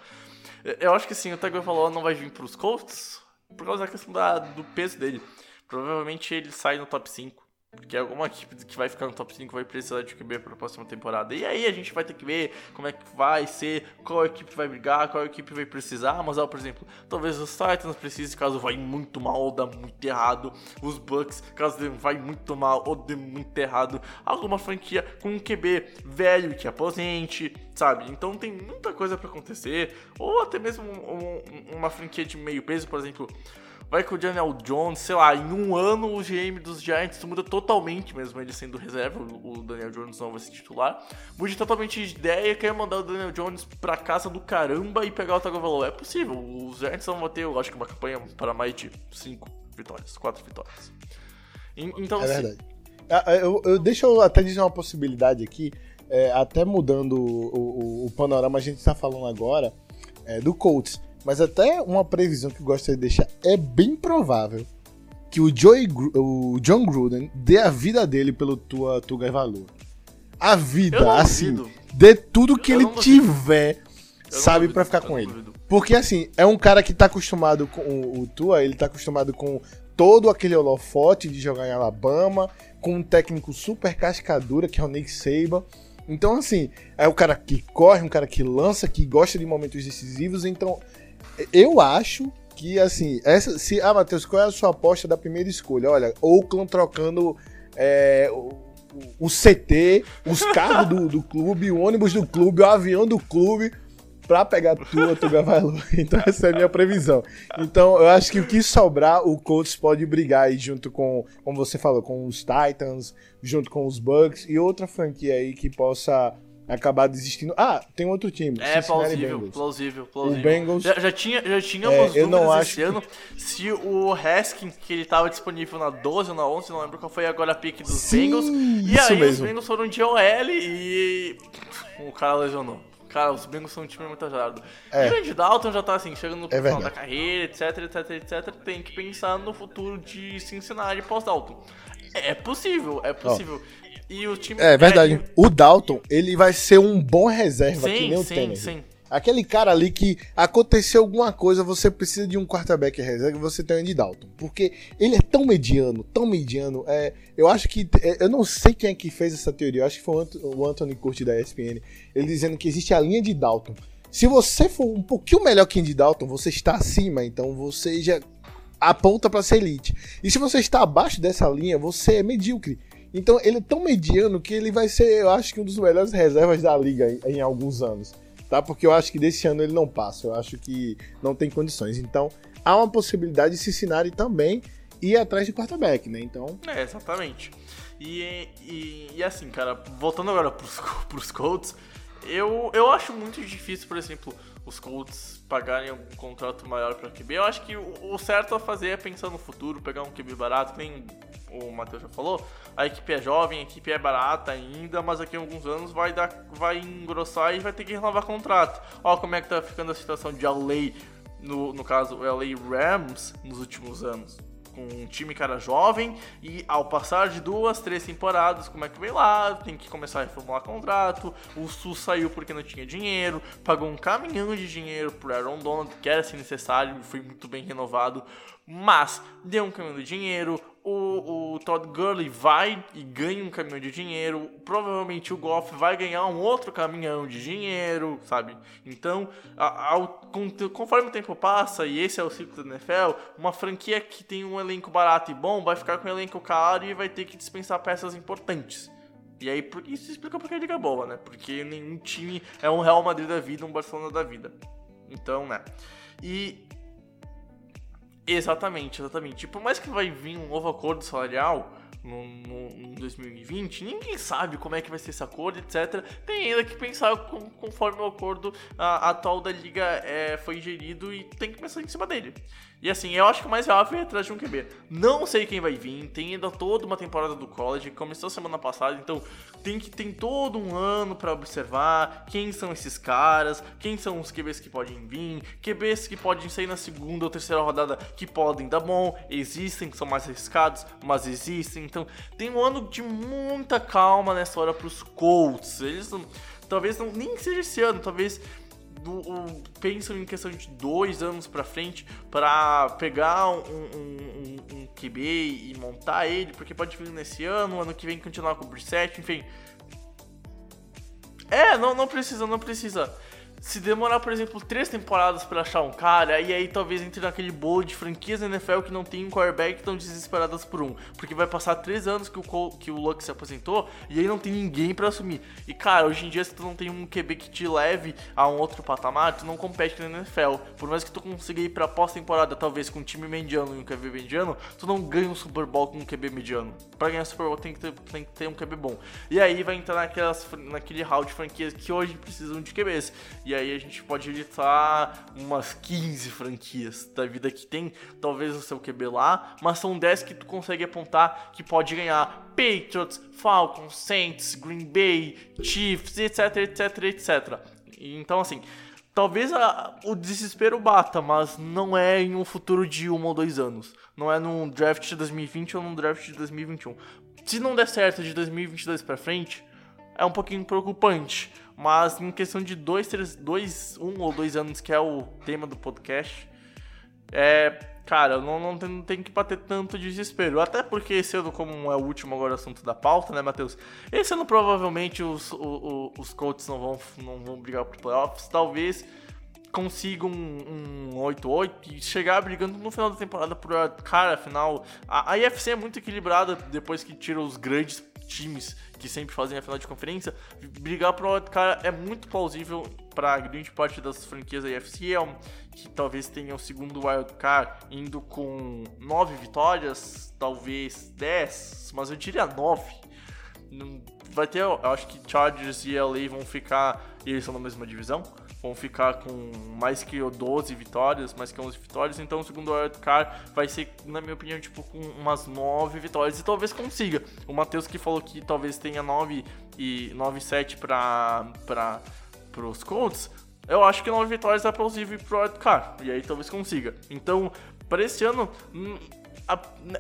Eu- acho que sim, o Tagovailoa não vai vir pros Colts por causa da questão da, do peso dele. Provavelmente ele sai no top 5. Porque alguma equipe que vai ficar no top 5 vai precisar de QB para a próxima temporada. E aí a gente vai ter que ver como é que vai ser, qual equipe vai brigar, qual equipe vai precisar. Mas, ó, por exemplo, talvez os Titans precisem caso vai muito mal ou dá muito errado. Os Bucks, caso dê- vai muito mal ou dê muito errado. Alguma franquia com um QB velho que aposente, sabe? Então tem muita coisa para acontecer. Ou até mesmo um- um- uma franquia de meio peso, por exemplo. Vai com o Daniel Jones, sei lá, em um ano o GM dos Giants muda totalmente, mesmo ele sendo reserva, o Daniel Jones não vai ser titular. Muda totalmente de ideia, quer mandar o Daniel Jones pra casa do caramba e pegar o Tagovailoa. É possível, os Giants vão ter, eu acho que uma campanha para mais de 5 vitórias, 4 vitórias. En- Então, É assim, verdade. Ah, ah, Eu, eu, deixa eu até dizer uma possibilidade aqui, é, até mudando o, o- o panorama, a gente está falando agora é, do Colts, mas até uma previsão que eu gostaria de deixar, é bem provável que o, Joey, o John Gruden dê a vida dele pelo tua, tua valor. A vida, assim, duvido. dê tudo que Eu ele tiver, sabe, pra ficar com ele. duvido. Porque assim, é um cara que tá acostumado com o, o Tua, ele tá acostumado com todo aquele holofote de jogar em Alabama, com um técnico super cascadura, que é o Nick Saban. Então, assim, é o cara que corre, um cara que lança, que gosta de momentos decisivos. Então, eu acho que, assim, essa, se. Ah, Matheus, qual é a sua aposta da primeira escolha? Olha, Oakland trocando é, o, o CT, os carros do, do clube, o ônibus do clube, o avião do clube pra pegar tua, tu vai Então essa é a minha previsão. Então eu acho que o que sobrar, o Colts pode brigar aí junto com, como você falou, com os Titans, junto com os Bucks e outra franquia aí que possa acabar desistindo. Ah, tem outro time. É plausível, Bengals. plausível, plausível. Bengals- já, já tinha, já tínhamos É, eu não acho esse que- ano se o Haskins, que ele tava disponível na 12 ou na 11, não lembro qual foi agora a pick dos Sim, Bengals. E aí os mesmo. Bengals foram de OL e o cara lesionou. Cara, os Bengals são um time muito azarado. É. E o Andy Dalton já tá assim, chegando no É final da carreira, etc, etc, etc. Tem que pensar no futuro de Cincinnati pós-Dalton. É possível, é possível. E o time... É verdade. O Dalton, ele vai ser um bom reserva, que Sim, nem o sim, Tannehill. sim. Aquele cara ali que aconteceu alguma coisa, você precisa de um quarterback reserva e você tem o Andy Dalton. Porque ele é tão mediano, tão mediano. É, eu acho que. é, Eu não sei quem é que fez essa teoria. Eu acho que foi o Ant- o Anthony Curti da ESPN. Ele dizendo que existe a linha de Dalton. Se você for um pouquinho melhor que Andy Dalton, você está acima. Então você já aponta para ser elite. E se você está abaixo dessa linha, você é medíocre. Então ele é tão mediano que ele vai ser, eu acho que um dos melhores reservas da liga em, em alguns anos, tá? Porque eu acho que desse ano ele não passa, eu acho que não tem condições. Então há uma possibilidade de Cincinnati também ir atrás de quarterback, né? Então. É, exatamente. E, e, e assim, cara, voltando agora pros, pros Colts, eu, eu acho muito difícil, por exemplo, os Colts pagarem um contrato maior para QB. Eu acho que o, o, certo a fazer é pensar no futuro, pegar um QB barato, nem o Matheus já falou. A equipe é jovem, a equipe é barata ainda, mas daqui a alguns anos vai dar, vai engrossar e vai ter que renovar contrato. Ó, como é que tá ficando a situação de LA, no, no caso, o LA Rams, nos últimos anos com um time cara jovem e ao passar de duas, três temporadas, como é que vem lá? Tem que começar a reformular contrato. O Sul saiu porque não tinha dinheiro, pagou um caminhão de dinheiro pro Aaron Donald, que era assim necessário, foi muito bem renovado, mas deu um caminhão de dinheiro o, o Todd Gurley vai e ganha um caminhão de dinheiro, provavelmente o Goff vai ganhar um outro caminhão de dinheiro, sabe? Então, conforme o tempo passa, e esse é o ciclo da NFL, uma franquia que tem um elenco barato e bom vai ficar com um elenco caro e vai ter que dispensar peças importantes. E aí, isso explica porque a liga é boa, né? Porque nenhum time é um Real Madrid da vida, um Barcelona da vida. Então, né? E Exatamente, exatamente. Por mais que vai vir um novo acordo salarial no, no, no 2020, ninguém sabe como é que vai ser esse acordo, etc. Tem ainda que pensar com, conforme o acordo a, atual da liga é, foi gerido e tem que pensar em cima dele. E assim, eu acho que o mais viável é atrás de um QB. Não sei quem vai vir, tem ainda toda uma temporada do college, começou semana passada, então tem que tem todo um ano para observar quem são esses caras, quem são os QBs que podem vir, QBs que podem sair na segunda ou terceira rodada que podem dar bom, existem, são mais arriscados, mas existem. Então, tem um ano de muita calma nessa hora pros Colts. Eles não, talvez não nem seja esse ano, talvez do, o, pensam em questão de dois anos para frente para pegar um, um, um, um, QB e montar ele, porque pode vir nesse ano, ano que vem continuar com o Brissette, enfim. É, não, não precisa, não precisa se demorar, por exemplo, três temporadas para achar um cara, e aí talvez entre naquele bolo de franquias na NFL que não tem um quarterback tão desesperadas por um. Porque vai passar três anos que o, que o Luck se aposentou e aí não tem ninguém para assumir. E cara, hoje em dia, se tu não tem um QB que te leve a um outro patamar, tu não compete na NFL. Por mais que tu consiga ir pra pós-temporada, talvez com um time mediano e um QB mediano, tu não ganha um Super Bowl com um QB mediano. Pra ganhar Super Bowl tem que ter, tem que ter um QB bom. E aí vai entrar naquelas, naquele hall de franquias que hoje precisam de QBs. E e aí a gente pode editar umas 15 franquias da vida que tem, talvez o seu QB lá, mas são 10 que tu consegue apontar que pode ganhar Patriots, Falcons, Saints, Green Bay, Chiefs, etc, etc, etc. Então assim, talvez a, o desespero bata, mas não é em um futuro de um ou dois anos. Não é num draft de 2020 ou num draft de 2021. Se não der certo de 2022 para frente, é um pouquinho preocupante. Mas em questão de dois, três, dois, um ou dois anos, que é o tema do podcast, é, cara, não, não, tem, não tem que bater tanto desespero. Até porque ano, como é o último agora assunto da pauta, né, Matheus? Esse ano provavelmente os, os, os Colts não vão, não vão brigar pro playoffs. Talvez consigam um, um 8-8 e chegar brigando no final da temporada por cara, afinal. A, a IFC é muito equilibrada depois que tira os grandes times que sempre fazem a final de conferência, brigar pro cara é muito plausível para grande parte das franquias da é que talvez tenha o segundo wild card indo com nove vitórias, talvez 10, mas eu diria nove. Vai ter, eu acho que Chargers e LA vão ficar, eles são na mesma divisão, vão ficar com mais que 12 vitórias, mais que 11 vitórias, então o segundo wildcard vai ser, na minha opinião, tipo, com umas 9 vitórias e talvez consiga. O Matheus que falou que talvez tenha 9 e 9 7 para os Colts, eu acho que 9 vitórias é plausível pro wildcard, e aí talvez consiga. Então, para esse ano,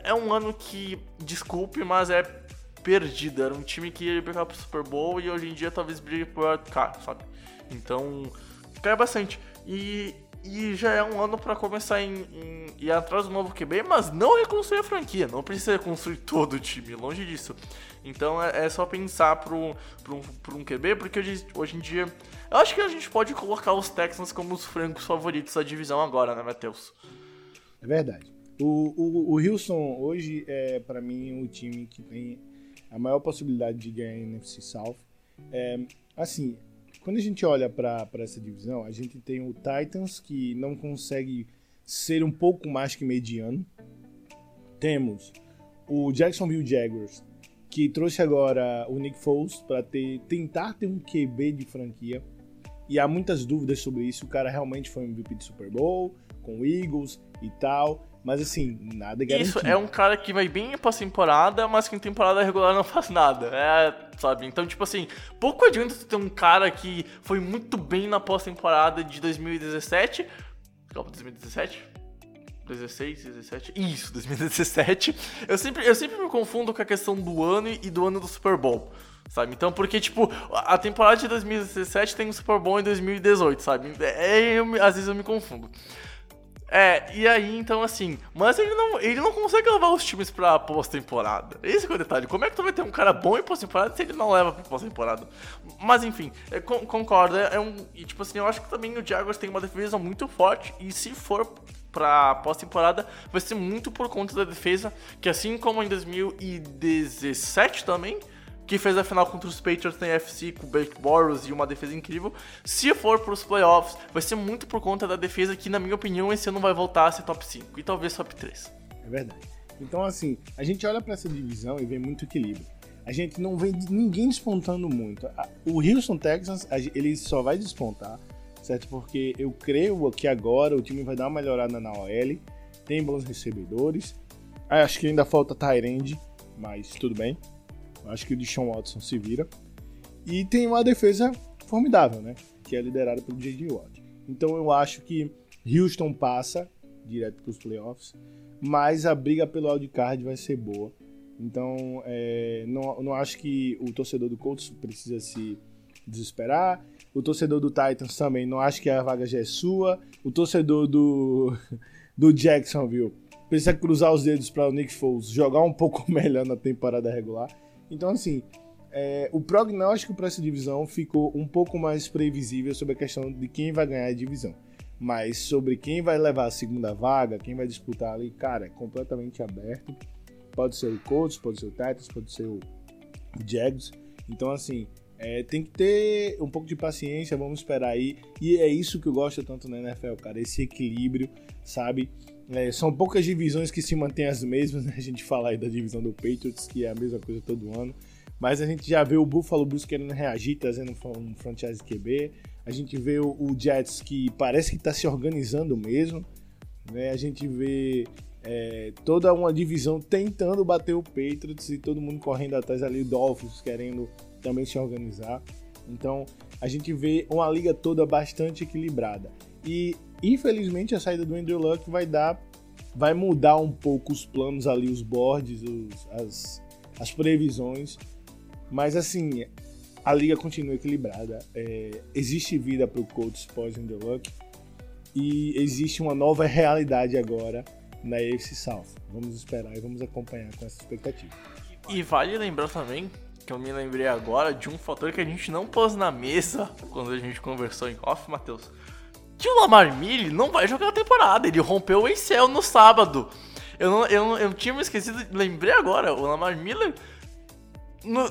é um ano que, desculpe, mas é perdido. Era um time que ia brigar pro Super Bowl e hoje em dia talvez brigue pro wildcard, sabe? Então, cai bastante. E, e já é um ano para começar em, em, ir atrás do novo QB, mas não reconstruir a franquia. Não precisa reconstruir todo o time, longe disso. Então é, é só pensar pro, pro, pro um QB, porque hoje, hoje em dia. Eu acho que a gente pode colocar os Texans como os francos favoritos da divisão agora, né, Matheus? É verdade. O, o, o Wilson hoje é, para mim, o time que tem a maior possibilidade de ganhar a NFC South. É, assim, quando a gente olha para essa divisão, a gente tem o Titans que não consegue ser um pouco mais que mediano. Temos o Jacksonville Jaguars que trouxe agora o Nick Foles para ter, tentar ter um QB de franquia. E há muitas dúvidas sobre isso. O cara realmente foi um MVP de Super Bowl, com Eagles e tal. Mas assim, nada é garantido. Isso, é um cara que vai bem pra temporada, mas que em temporada regular não faz nada. É, sabe? Então, tipo assim, pouco adianta tu ter um cara que foi muito bem na pós-temporada de 2017. Copa 2017? 16, 17. Isso, 2017. Eu sempre, eu sempre me confundo com a questão do ano e do ano do Super Bowl. Sabe? Então, porque, tipo, a temporada de 2017 tem um Super Bowl em 2018, sabe? É, eu, às vezes eu me confundo. É, e aí, então, assim, mas ele não, ele não consegue levar os times pra pós-temporada. Esse é o detalhe. Como é que tu vai ter um cara bom em pós-temporada se ele não leva pra pós-temporada? Mas, enfim, é, con concordo. É, é, um, e, tipo assim, eu acho que também o Jaguars tem uma defesa muito forte. E se for pra pós-temporada, vai ser muito por conta da defesa. Que assim como em 2017 também que fez a final contra os Patriots na UFC com o Blake Bortles e uma defesa incrível. Se for para os playoffs, vai ser muito por conta da defesa que, na minha opinião, esse ano vai voltar a ser top 5 e talvez top 3. É verdade. Então, assim, a gente olha para essa divisão e vê muito equilíbrio. A gente não vê ninguém despontando muito. O Houston Texans, ele só vai despontar, certo? Porque eu creio que agora o time vai dar uma melhorada na OL, tem bons recebedores. Acho que ainda falta Tyrande, mas tudo bem. Acho que o Deshaun Watson se vira. E tem uma defesa formidável, né? Que é liderada pelo J.J. Watt. Então eu acho que Houston passa direto para os playoffs, mas a briga pelo wildcard vai ser boa. Então é, não, não acho que o torcedor do Colts precisa se desesperar. O torcedor do Titans também não acho que a vaga já é sua. O torcedor do, do Jacksonville precisa cruzar os dedos para o Nick Foles jogar um pouco melhor na temporada regular. Então, assim, é, o prognóstico para essa divisão ficou um pouco mais previsível sobre a questão de quem vai ganhar a divisão. Mas sobre quem vai levar a segunda vaga, quem vai disputar ali, cara, é completamente aberto. Pode ser o Colts, pode ser o Titans, pode ser o Jags. Então, assim, é, tem que ter um pouco de paciência, vamos esperar aí. E é isso que eu gosto tanto na NFL, cara, esse equilíbrio, sabe? É, são poucas divisões que se mantêm as mesmas, né? A gente fala aí da divisão do Patriots, que é a mesma coisa todo ano. Mas a gente já vê o Buffalo Bills querendo reagir, trazendo um franchise QB. A gente vê o Jets que parece que está se organizando mesmo. Né? A gente vê é, toda uma divisão tentando bater o Patriots e todo mundo correndo atrás ali, o Dolphins querendo também se organizar. Então a gente vê uma liga toda bastante equilibrada. E Infelizmente, a saída do Andrew Luck vai dar, vai mudar um pouco os planos ali, os boards, os, as, as previsões. Mas assim, a liga continua equilibrada. É, existe vida para o Colts pós Andrew Luck e existe uma nova realidade agora na AFC South. Vamos esperar e vamos acompanhar com essa expectativa. E vale lembrar também que eu me lembrei agora de um fator que a gente não pôs na mesa quando a gente conversou em off, Matheus que o Lamar Miller não vai jogar a temporada. Ele rompeu o Excel no sábado. Eu, não, eu, eu tinha me esquecido, lembrei agora, o Lamar Miller. No,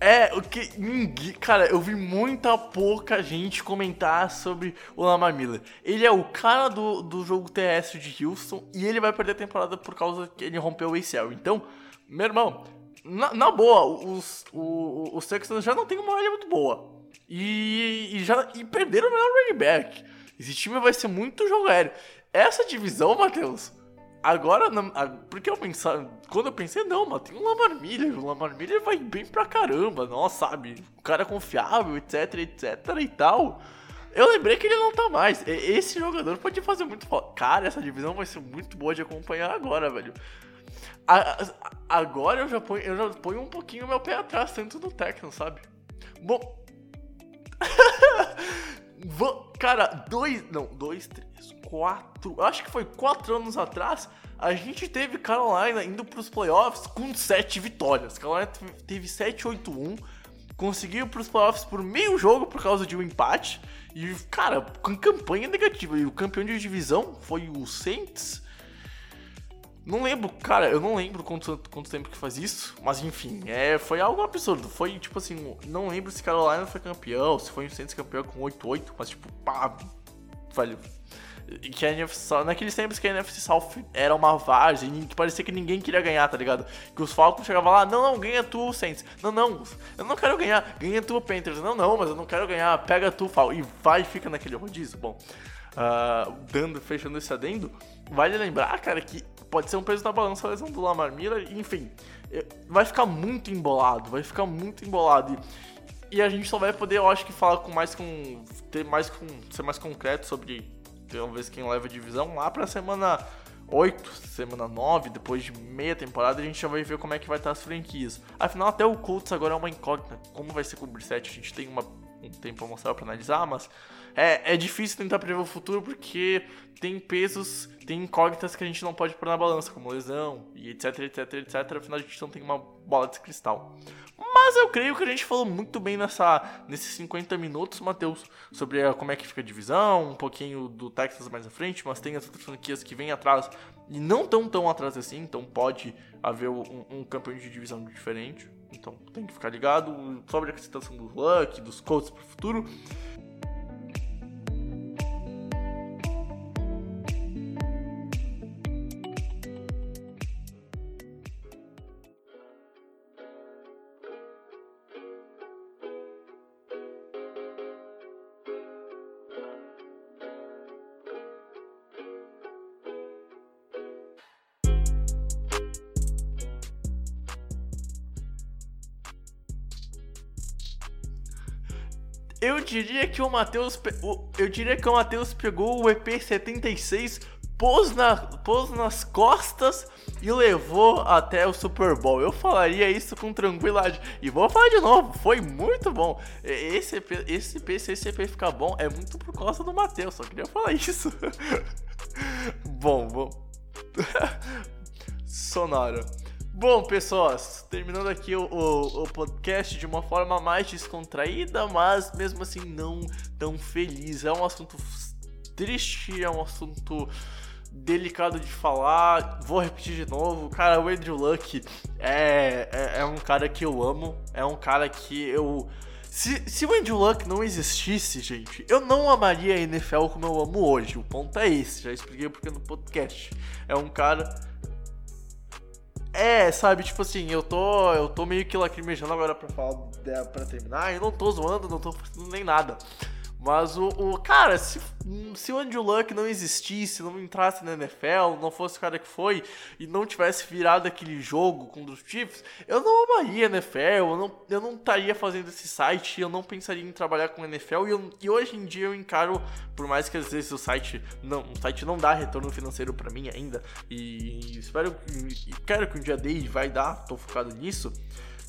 é, o que. Ninguém, cara, eu vi muita pouca gente comentar sobre o Lamar Miller. Ele é o cara do, do jogo terrestre de Houston e ele vai perder a temporada por causa que ele rompeu o ACL. Então, meu irmão, na, na boa, os, os, os Texans já não tem uma área muito boa. E, e, já, e perderam o melhor running back. Esse time vai ser muito jogo aéreo. Essa divisão, Matheus, agora, porque eu pensava, quando eu pensei, não, mas tem um Lamar Miller, o Lamar Miller vai bem pra caramba, nossa, sabe? O cara é confiável, etc, etc e tal. Eu lembrei que ele não tá mais. Esse jogador pode fazer muito. Cara, essa divisão vai ser muito boa de acompanhar agora, velho. agora eu já ponho, eu já ponho um pouquinho meu pé atrás, tanto no Texans, sabe? Bom. Cara, dois. Não, dois, três, quatro. Acho que foi quatro anos atrás. A gente teve Carolina indo pros playoffs com sete vitórias. Carolina teve 7-8-1. Conseguiu pros playoffs por meio jogo por causa de um empate. E, cara, com campanha negativa. E o campeão de divisão foi o Saints. Não lembro, cara, eu não lembro quanto, quanto tempo que faz isso, mas enfim, é, foi algo absurdo. Foi tipo assim, não lembro se Carolina foi campeão, se foi o Saints campeão com 8-8, mas tipo, pá, velho. E que a NFC, naqueles tempos que a NFC South era uma várzea que parecia que ninguém queria ganhar, tá ligado? Que os Falcons chegavam lá, não, não, ganha tu, Saints. Não, não, eu não quero ganhar, ganha tu, Panthers. Não, não, mas eu não quero ganhar, pega tu, Fal. E vai e fica naquele rodízio. Bom, uh, dando, fechando esse adendo, vale lembrar, cara, que pode ser um peso na balança a lesão do Lamar Miller, enfim, é, vai ficar muito embolado, vai ficar muito embolado. E, e a gente só vai poder, eu acho que, falar com mais com. ter mais com. ser mais concreto sobre talvez quem leva a divisão lá pra semana 8, semana 9, depois de meia temporada, a gente já vai ver como é que vai estar as franquias. Afinal, até o Colts agora é uma incógnita. Como vai ser com o Brissette? A gente tem uma, um tempo pra mostrar pra analisar, mas é, é difícil tentar prever o futuro porque tem pesos, tem incógnitas que a gente não pode pôr na balança, como lesão e etc, etc, etc. Afinal, a gente não tem uma bola de cristal. Mas eu creio que a gente falou muito bem nessa, nesses 50 minutos, Matheus, sobre a, como é que fica a divisão, um pouquinho do Texas mais à frente, mas tem as outras franquias que vêm atrás e não tão tão atrás assim, então pode haver um, um campeão de divisão diferente. Então tem que ficar ligado sobre a situação do Luck, dos Colts para o futuro. Diria que o Matheus. Eu diria que o Matheus pegou o EP76, pôs, na, pôs nas costas e levou até o Super Bowl. Eu falaria isso com tranquilidade. E vou falar de novo, foi muito bom. Esse EP, esse EP, se esse EP ficar bom, é muito por causa do Matheus. Só queria falar isso. bom, bom. Sonora. Bom, pessoas, terminando aqui o, o, o, podcast de uma forma mais descontraída, mas mesmo assim não tão feliz. É um assunto triste, é um assunto delicado de falar. Vou repetir de novo, cara, o Andrew Luck é, é, é um cara que eu amo, é um cara que eu. Se, se o Andrew Luck não existisse, gente, eu não amaria a NFL como eu amo hoje. O ponto é esse, já expliquei porque no podcast. É um cara é, sabe, tipo assim, eu tô, eu tô meio que lacrimejando agora pra falar, pra terminar, e não tô zoando, não tô nem nada. Mas o, o, cara, se, se o Andrew Luck não existisse, não entrasse na NFL, não fosse o cara que foi e não tivesse virado aquele jogo contra os Chiefs, eu não amaria NFL, eu não, eu não estaria fazendo esse site, eu não pensaria em trabalhar com NFL e, eu, e hoje em dia eu encaro, por mais que às vezes o site não, o site não dá retorno financeiro para mim ainda e, e espero e quero que um dia dele vai dar, tô focado nisso.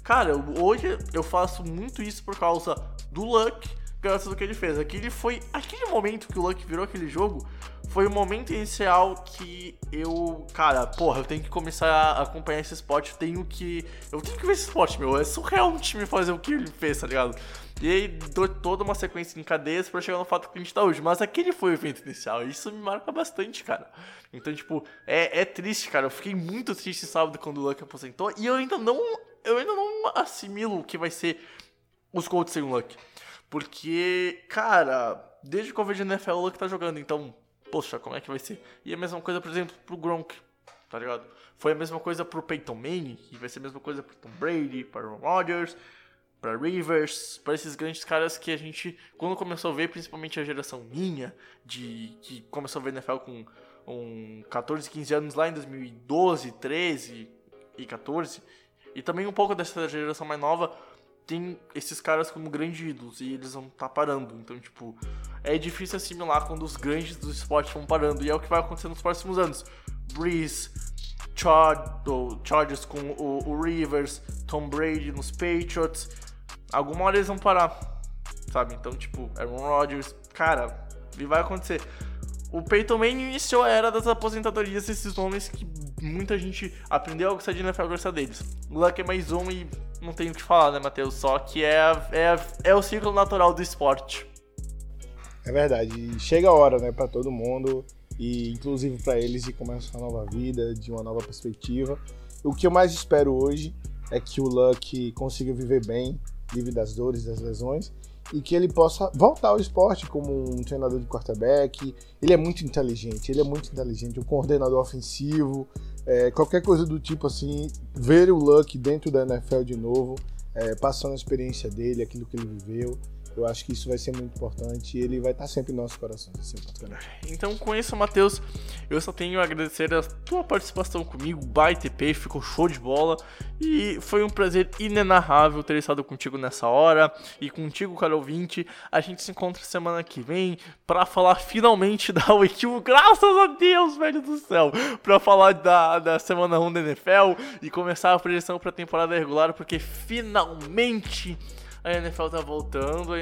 Cara, hoje eu faço muito isso por causa do Luck graças ao que ele fez. Aquele foi. Aquele momento que o Luck virou aquele jogo foi o momento inicial que eu. Cara, porra, eu tenho que começar a acompanhar esse esporte. Eu tenho que. Eu tenho que ver esse esporte, meu. É surreal um time fazer o que ele fez, tá ligado? E aí dou toda uma sequência em cadeias para chegar no fato que a gente tá hoje. Mas aquele foi o evento inicial. E isso me marca bastante, cara. Então, tipo, é, é triste, cara. Eu fiquei muito triste sábado quando o Luck aposentou. E eu ainda não. Eu ainda não assimilo o que vai ser os Colts sem o Luck. Porque, cara, desde que eu vejo NFL, o Luck tá jogando, então, poxa, como é que vai ser? E a mesma coisa, por exemplo, pro Gronk, tá ligado? Foi a mesma coisa pro Peyton Manning, e vai ser a mesma coisa pro Tom Brady, para Aaron Rodgers, para Rivers, para esses grandes caras que a gente, quando começou a ver, principalmente a geração minha, de que começou a ver NFL com um 14, 15 anos lá em 2012, 13 e 14, e também um pouco dessa geração mais nova, tem esses caras como grandes ídolos e eles vão estar tá parando. Então, tipo, é difícil assimilar quando os grandes do esporte vão parando. E é o que vai acontecer nos próximos anos. Breeze, Char Chargers com o, o, Rivers, Tom Brady nos Patriots. Alguma hora eles vão parar, sabe? Então, tipo, Aaron Rodgers, cara, e vai acontecer. O Peyton Manning iniciou a era das aposentadorias desses nomes que muita gente aprendeu a gostar de NFL a gostar deles. Luck é mais um e não tenho o que falar, né, Matheus? Só que é, é, é o ciclo natural do esporte. É verdade. Chega a hora, né, para todo mundo e inclusive para eles de começar uma nova vida, de uma nova perspectiva. O que eu mais espero hoje é que o Luck consiga viver bem, livre das dores, das lesões, e que ele possa voltar ao esporte como um treinador de quarterback. Ele é muito inteligente, ele é muito inteligente, um coordenador ofensivo, é, qualquer coisa do tipo assim, ver o Luck dentro da NFL de novo, é, passando a experiência dele, aquilo que ele viveu. Eu acho que isso vai ser muito importante e ele vai estar sempre em nossos corações, assim. Então, com isso, Matheus, eu só tenho a agradecer a tua participação comigo, baita EP, ficou show de bola e foi um prazer inenarrável ter estado contigo nessa hora e contigo, cara ouvinte. A gente se encontra semana que vem para falar finalmente da Week graças a Deus, velho do céu, para falar da, da semana 1 da NFL e começar a projeção para a temporada regular, porque finalmente a NFL tá voltando.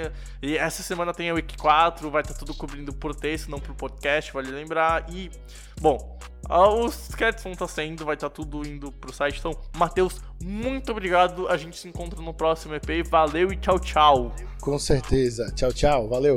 E essa semana tem a Week 4, vai estar tá tudo cobrindo por texto, não por podcast, vale lembrar. E, bom, os sketches vão estar tá saindo, vai estar tá tudo indo pro site. Então, Matheus, muito obrigado. A gente se encontra no próximo EP. Valeu e tchau, tchau. Com certeza. Tchau, tchau. Valeu.